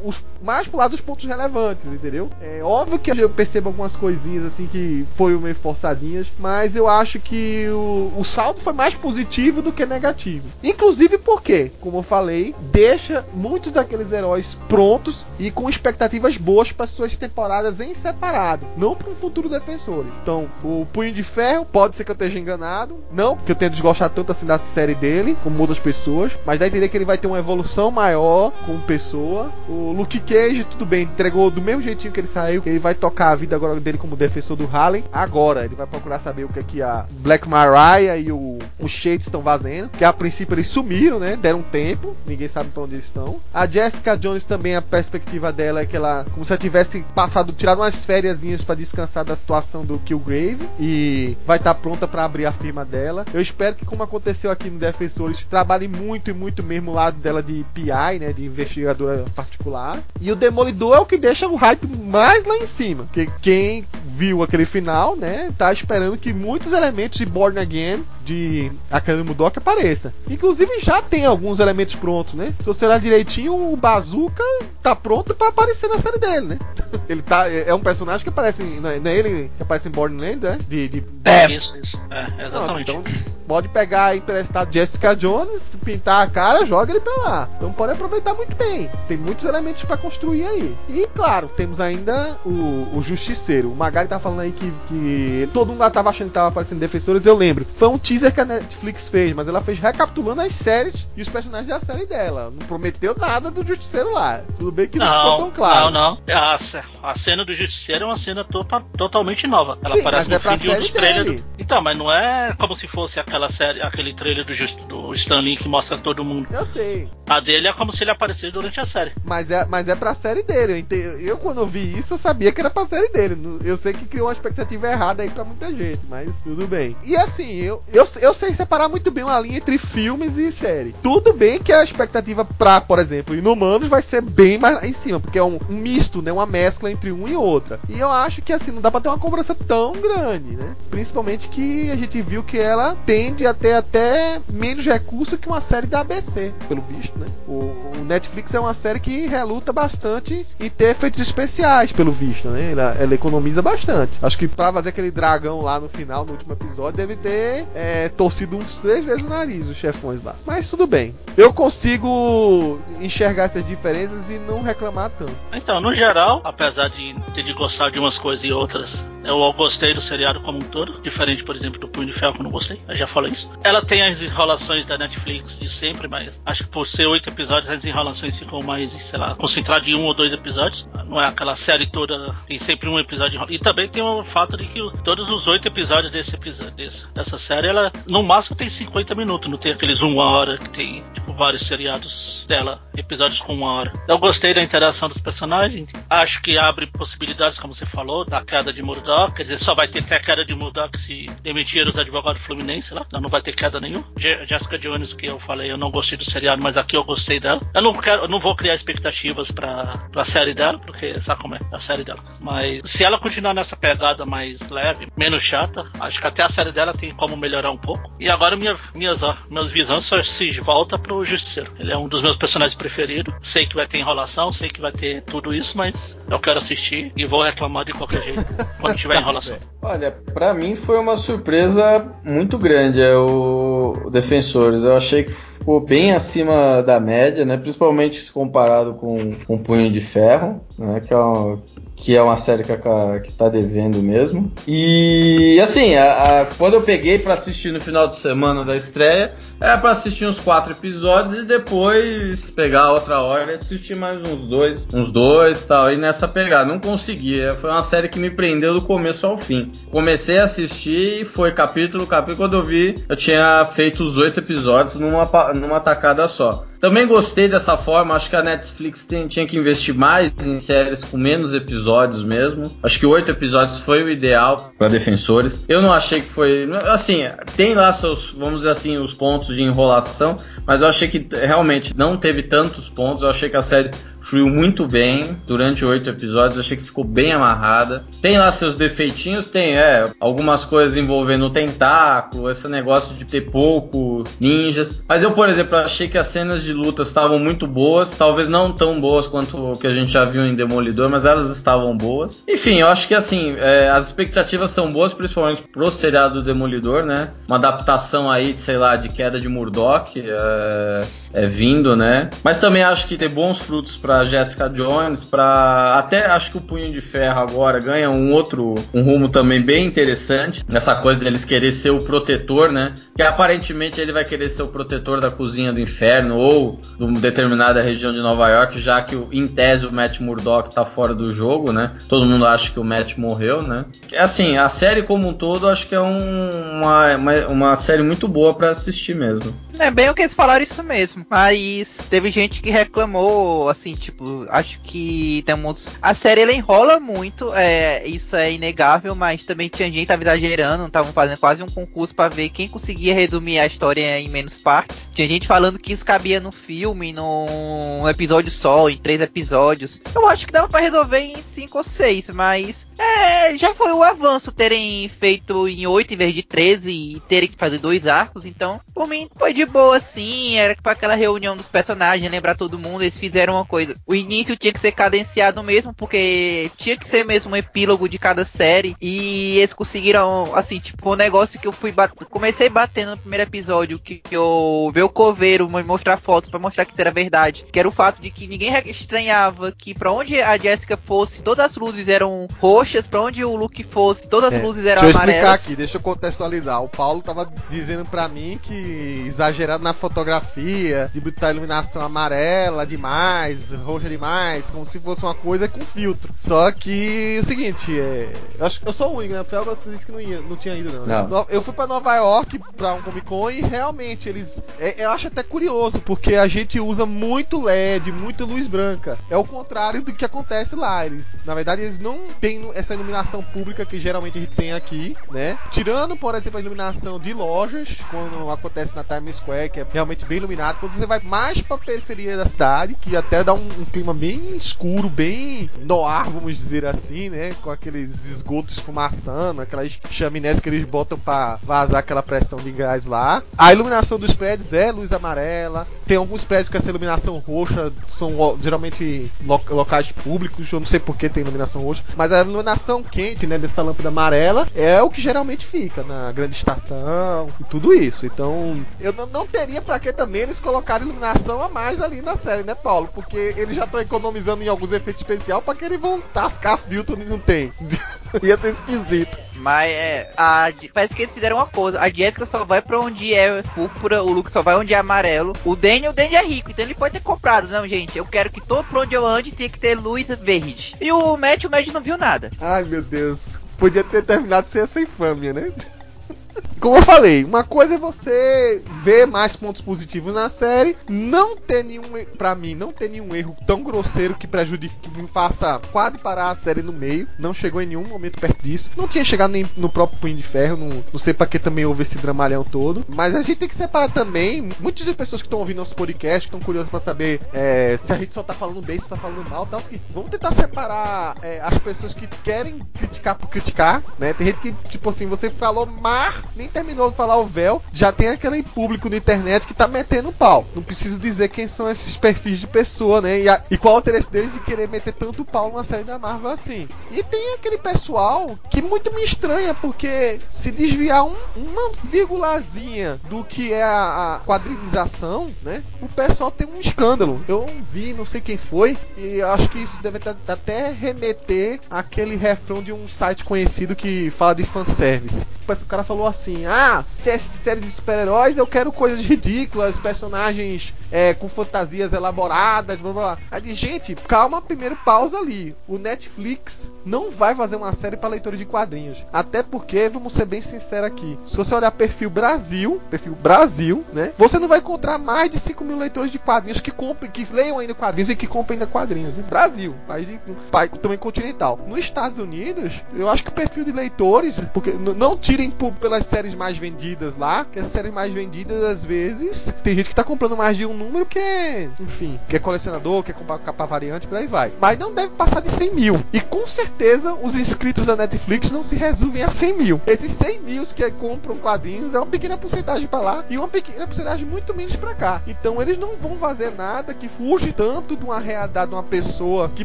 os mais pro lado dos pontos relevantes, entendeu? É óbvio que eu percebo algumas coisinhas assim que foi meio forçadinhas, mas eu acho que o, o saldo foi mais positivo do que negativo. Inclusive porque, como eu falei, deixa muitos daqueles heróis prontos e com expectativas boas para suas temporadas em separado, não para um futuro defensor. Então, o Punho de Ferro pode ser que eu esteja enganado, não que eu tenha desgostado tanto assim da série dele, como outras pessoas, mas dá a entender que ele vai ter uma evolução maior como pessoa. O Luke Cage, tudo bem, entregou do mesmo jeitinho que ele saiu, ele vai tocar a vida agora dele como defensor do Harlem. Agora, ele vai procurar saber o que é que a Black Mariah e o, o Shades estão fazendo, que a princípio eles sumiram, né? Deram tempo, ninguém sabe pra onde eles estão. A Jessica Jones também, a perspectiva dela é que ela, como se ela tivesse passado, tirado umas férias para descansar da situação do Killgrave e vai estar tá pronta para abrir a firma dela. Eu espero que, como aconteceu aqui no Defensores, trabalhe muito e muito mesmo o lado dela de PI, né? De investigadora particular. E o Demolidor é o que deixa o hype mais lá em cima. Porque quem viu aquele final, né? Tá esperando que muitos elementos de Born Again, de Academy Mudok apareça. Inclusive já tem alguns elementos prontos, né? Se você olhar direitinho, o Bazooka tá pronto para aparecer na série dele, né? Ele tá é um personagem que aparece, não é, não é ele que aparece em Borderland, né? De, de... É, isso, isso. É, exatamente. Não, então, pode pegar emprestado Jessica Jones, pintar a cara, joga ele pra lá. Então pode aproveitar muito bem. Tem muitos elementos para construir aí. E claro, temos ainda o, o Justiceiro. O Magari tá falando aí que, que todo mundo tava achando que tava aparecendo defensores, eu lembro. Foi um teaser que a Netflix fez, mas ela fez recapitulando as séries e os personagens da série dela. Não prometeu nada do Justiceiro lá. Tudo bem que não, não claro. Não, não. A, a cena do Justiceiro é uma cena to totalmente nova. Ela Sim, aparece no é fim de um dos trailers. Do... Então, mas não é como se fosse aquela série, aquele trailer do, Just, do Stan Lee que mostra todo mundo. Eu sei. A dele é como se ele aparecesse durante a série. Mas é, mas é pra série dele. Eu, eu, quando eu vi isso, eu sabia que era pra série dele. Eu sei que criou uma expectativa errada aí pra muita gente, mas tudo bem. E assim, eu, eu, eu sei separar muito bem uma linha entre filmes e série. Tudo bem que a expectativa pra, por exemplo, Inumanos vai ser bem mais lá em cima, porque é um, um misto, né? Uma mescla entre um e outra. E eu acho que assim, não dá pra ter uma cobrança tão grande, né? Principalmente que a gente viu que ela tende a ter até menos recurso que uma série da ABC, pelo visto, né? O, o Netflix é uma série que reluta bastante em ter efeitos especiais, pelo visto, né? Ela, ela economiza bastante. Acho que pra fazer aquele dragão lá no final, no último episódio, deve ter é, torcido uns três vezes o nariz, os chefões lá. Mas tudo bem. Eu consigo enxergar essas diferenças e não reclamar tanto. Então, no geral, apesar de ter de gostar de umas coisas e outras, eu gostei do seriado como um todo. Diferente, por exemplo, do Punho de Ferro, que eu não gostei. Eu já falei isso. Ela tem as enrolações da Netflix de sempre, mas acho que por ser oito episódios, as enrolações ficam mais, sei lá, concentradas em um ou dois episódios. Não é aquela série toda, tem sempre um episódio. E também tem o fato de que todos os oito episódios desse episódio, desse, dessa série, ela no máximo tem 50 minutos, não tem aqueles uma hora que tem, tipo, vários seriados dela, episódios com uma hora. Eu gostei da interação dos personagens. Acho que abre possibilidades, como você falou, da queda de Murdoch. Quer dizer, só vai ter até queda de Murdoch se demitir os advogados fluminenses lá. Não, vai ter queda nenhuma. Jessica Jones, que eu falei, eu não gostei do seriado, mas aqui eu gostei dela. Eu não quero, eu não vou criar expectativas pra, pra série dela, porque sabe como é a série dela. Mas se ela continuar nessa pegada mais leve, menos chata, acho que até a série dela tem como melhorar um pouco. E agora minha, minhas, ó, minhas visões só se volta pro Justiceiro. Ele é um dos meus personagens preferidos. Sei que vai ter enrolação, sei que vai ter tudo isso, mas eu quero assistir e vou reclamar de qualquer jeito tiver enrolação. Olha, para mim foi uma surpresa muito grande é o Defensores. Eu achei que ficou bem acima da média, né? Principalmente se comparado com, com Punho de Ferro, né? Que é uma, que é uma série que, a, que tá devendo mesmo. E assim, a, a, quando eu peguei para assistir no final de semana da estreia, era para assistir uns quatro episódios e depois pegar outra hora e assistir mais uns dois, uns dois tal. E nessa pegada, não conseguia. Foi uma série que me prendeu do começo ao fim. Comecei a assistir e foi capítulo, capítulo. Quando eu vi, eu tinha feito os oito episódios numa, numa tacada só. Também gostei dessa forma, acho que a Netflix tem, tinha que investir mais em séries com menos episódios mesmo. Acho que oito episódios foi o ideal para defensores. Eu não achei que foi. Assim, tem lá seus, vamos dizer assim, os pontos de enrolação, mas eu achei que realmente não teve tantos pontos. Eu achei que a série fluiu muito bem durante oito episódios. Achei que ficou bem amarrada. Tem lá seus defeitinhos, tem é, algumas coisas envolvendo o tentáculo, esse negócio de ter pouco ninjas. Mas eu, por exemplo, achei que as cenas de lutas estavam muito boas, talvez não tão boas quanto o que a gente já viu em Demolidor, mas elas estavam boas. Enfim, eu acho que assim, é, as expectativas são boas, principalmente pro seriado do Demolidor, né? Uma adaptação aí, sei lá, de queda de Murdoch. É é, vindo, né? Mas também acho que tem bons frutos para Jessica Jones, para até acho que o Punho de Ferro agora ganha um outro um rumo também bem interessante nessa coisa deles querer ser o protetor, né? Que aparentemente ele vai querer ser o protetor da cozinha do inferno ou de uma determinada região de Nova York, já que em tese o Matt Murdock tá fora do jogo, né? Todo mundo acha que o Matt morreu, né? Assim, a série como um todo acho que é um, uma, uma, uma série muito boa para assistir mesmo. É bem o que eles falaram isso mesmo. Mas teve gente que reclamou, assim, tipo, acho que temos. A série ela enrola muito, é, isso é inegável, mas também tinha gente que tava exagerando, estavam fazendo quase um concurso para ver quem conseguia resumir a história em menos partes. Tinha gente falando que isso cabia no filme, num episódio só, em três episódios. Eu acho que dava para resolver em cinco ou seis, mas é, já foi um avanço terem feito em oito em vez de 13 e terem que fazer dois arcos, então, por mim, foi de boa sim, era para aquela reunião dos personagens, lembrar todo mundo, eles fizeram uma coisa. O início tinha que ser cadenciado mesmo, porque tinha que ser mesmo um epílogo de cada série, e eles conseguiram, assim, tipo, um negócio que eu fui bat... comecei batendo no primeiro episódio, que, que eu vi o coveiro me mostrar fotos para mostrar que isso era verdade, que era o fato de que ninguém estranhava que para onde a Jessica fosse, todas as luzes eram roxas, para onde o Luke fosse, todas as É, luzes eram Deixa eu amarelas. explicar aqui, deixa eu contextualizar. O Paulo tava dizendo pra mim que exagerado na fotografia, de botar iluminação amarela demais, roxa demais, como se fosse uma coisa com filtro. Só que o seguinte, é, eu acho que eu sou o único, né? O Felga você disse que não, ia, não tinha ido, não. Não. Eu fui pra Nova York pra um Comic Con e realmente eles. é- eu acho até curioso, porque a gente usa muito LED, muita luz branca. É o contrário do que acontece lá. Eles, na verdade, eles não têm essa iluminação pública que geralmente a gente tem aqui, né? Tirando, por exemplo, a iluminação de lojas, quando acontece na Times Square, que é realmente bem iluminado. Quando você vai mais pra periferia da cidade, que até dá um, um clima bem escuro, bem noir, vamos dizer assim, né? Com aqueles esgotos esfumaçando, aquelas chaminés que eles botam pra vazar aquela pressão de gás lá. A iluminação dos prédios é luz amarela. Tem alguns prédios que essa iluminação roxa são geralmente lo- locais públicos. Eu não sei por que tem iluminação roxa, mas a iluminação quente, né, dessa lâmpada amarela é o que geralmente fica na grande estação e tudo isso. Então, eu não, teria pra que também eles colocarem iluminação a mais ali na série, né, Paulo? Porque eles já estão economizando em alguns efeitos especiais pra que eles vão tascar filtro e não tem. Ia ser esquisito. Mas é. A, parece que eles fizeram uma coisa. A Jessica só vai pra onde é púrpura, o Luke só vai onde é amarelo. O Danny, o Danny é rico, então ele pode ter comprado. Não, gente, eu quero que todo pra onde eu ande tenha que ter luz verde. E o Matt, o Matt não viu nada. Ai meu Deus. Podia ter terminado sem essa infâmia, né? Como eu falei, uma coisa é você ver mais pontos positivos na série, não ter nenhum, pra mim, não ter nenhum erro tão grosseiro que prejudique, que me faça quase parar a série no meio. Não chegou em nenhum momento perto disso. Não tinha chegado nem no próprio Punho de Ferro, não, não sei pra que também houve esse dramalhão todo. Mas a gente tem que separar também. Muitas das pessoas que estão ouvindo nosso podcast, que estão curiosas pra saber é, se a gente só tá falando bem, se tá falando mal, tal. que Vamos tentar separar é, as pessoas que querem criticar por criticar, né? Tem gente que, tipo assim, você falou mar, nem terminou de falar o véu, já tem aquele público na internet que tá metendo pau. Não preciso dizer quem são esses perfis de pessoa, né? E, a- e qual o interesse deles de querer meter tanto pau numa série da Marvel assim. E tem aquele pessoal que muito me estranha, porque se desviar um- uma virgulazinha do que é a, a quadrinização, né? O pessoal tem um escândalo. Eu vi, não sei quem foi, e acho que isso deve até remeter àquele refrão de um site conhecido que fala de fanservice. O cara falou assim: Ah, se é série de super-heróis, eu quero coisas ridículas, personagens é, com fantasias elaboradas, blá blá blá. Aí gente, calma, primeiro pausa ali. O Netflix não vai fazer uma série para leitores de quadrinhos. Até porque, vamos ser bem sinceros aqui, se você olhar perfil Brasil, perfil Brasil, né? Você não vai encontrar mais de 5 mil leitores de quadrinhos que comprem, que leiam ainda quadrinhos e que comprem ainda quadrinhos. Né? Brasil, país, de, país também continental. Nos Estados Unidos, eu acho que o perfil de leitores, porque não tinha tirem por, pelas séries mais vendidas lá, que as séries mais vendidas, às vezes, tem gente que tá comprando mais de um número que é, enfim, que é colecionador, quer comprar capa variante, por aí vai. Mas não deve passar de 100 mil. E com certeza os inscritos da Netflix não se resumem a 100 mil. Esses 100 mil que compram quadrinhos é uma pequena porcentagem para lá e uma pequena porcentagem muito menos para cá. Então eles não vão fazer nada que fuja tanto de uma realidade de uma pessoa que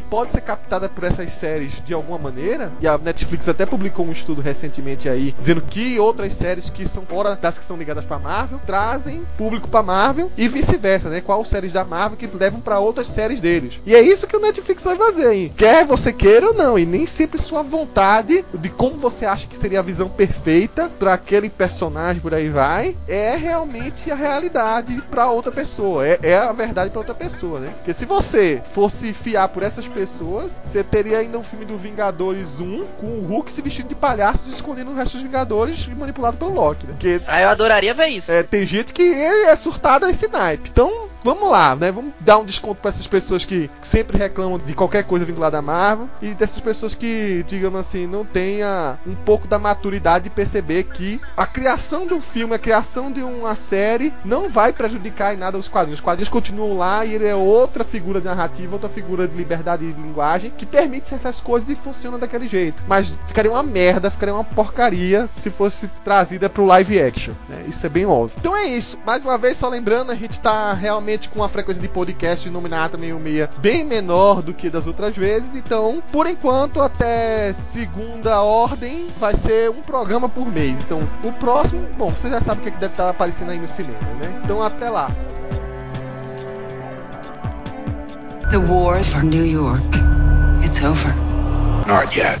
pode ser captada por essas séries de alguma maneira. E a Netflix até publicou um estudo recentemente aí dizendo que outras séries que são fora das que são ligadas para Marvel trazem público para Marvel e vice-versa, né? Qual séries da Marvel que levam para outras séries deles. E é isso que o Netflix vai fazer, hein? Quer você queira ou não, e nem sempre sua vontade de como você acha que seria a visão perfeita para aquele personagem por aí vai, é realmente a realidade para outra pessoa, é, é a verdade para outra pessoa, né? Porque se você fosse fiar por essas pessoas, você teria ainda um filme do Vingadores 1 com o Hulk se vestindo de palhaço escondendo o resto dos Vingadores e manipulado pelo Loki, né? Porque Ah, eu adoraria ver isso. é, tem gente que é, é surtada esse naipe. Então, vamos lá, né? Vamos dar um desconto para essas pessoas que sempre reclamam de qualquer coisa vinculada à Marvel e dessas pessoas que, digamos assim, não tenha um pouco da maturidade de perceber que a criação do filme, a criação de uma série não vai prejudicar em nada os quadrinhos. Os quadrinhos continuam lá e ele é outra figura de narrativa, outra figura de liberdade de linguagem que permite certas coisas e funciona daquele jeito. Mas ficaria uma merda, ficaria uma porcaria se fosse trazida pro live action. né? Isso é bem óbvio. Então é isso. Mais uma vez, só lembrando, a gente tá realmente com uma frequência de podcast nominada meio meia bem menor do que das outras vezes. Então, por enquanto, até segunda ordem, vai ser um programa por mês. Então, o próximo, bom, você já sabe o que, é que deve estar aparecendo aí no cinema, né? Então, até lá. The war for New York. It's over. Not yet.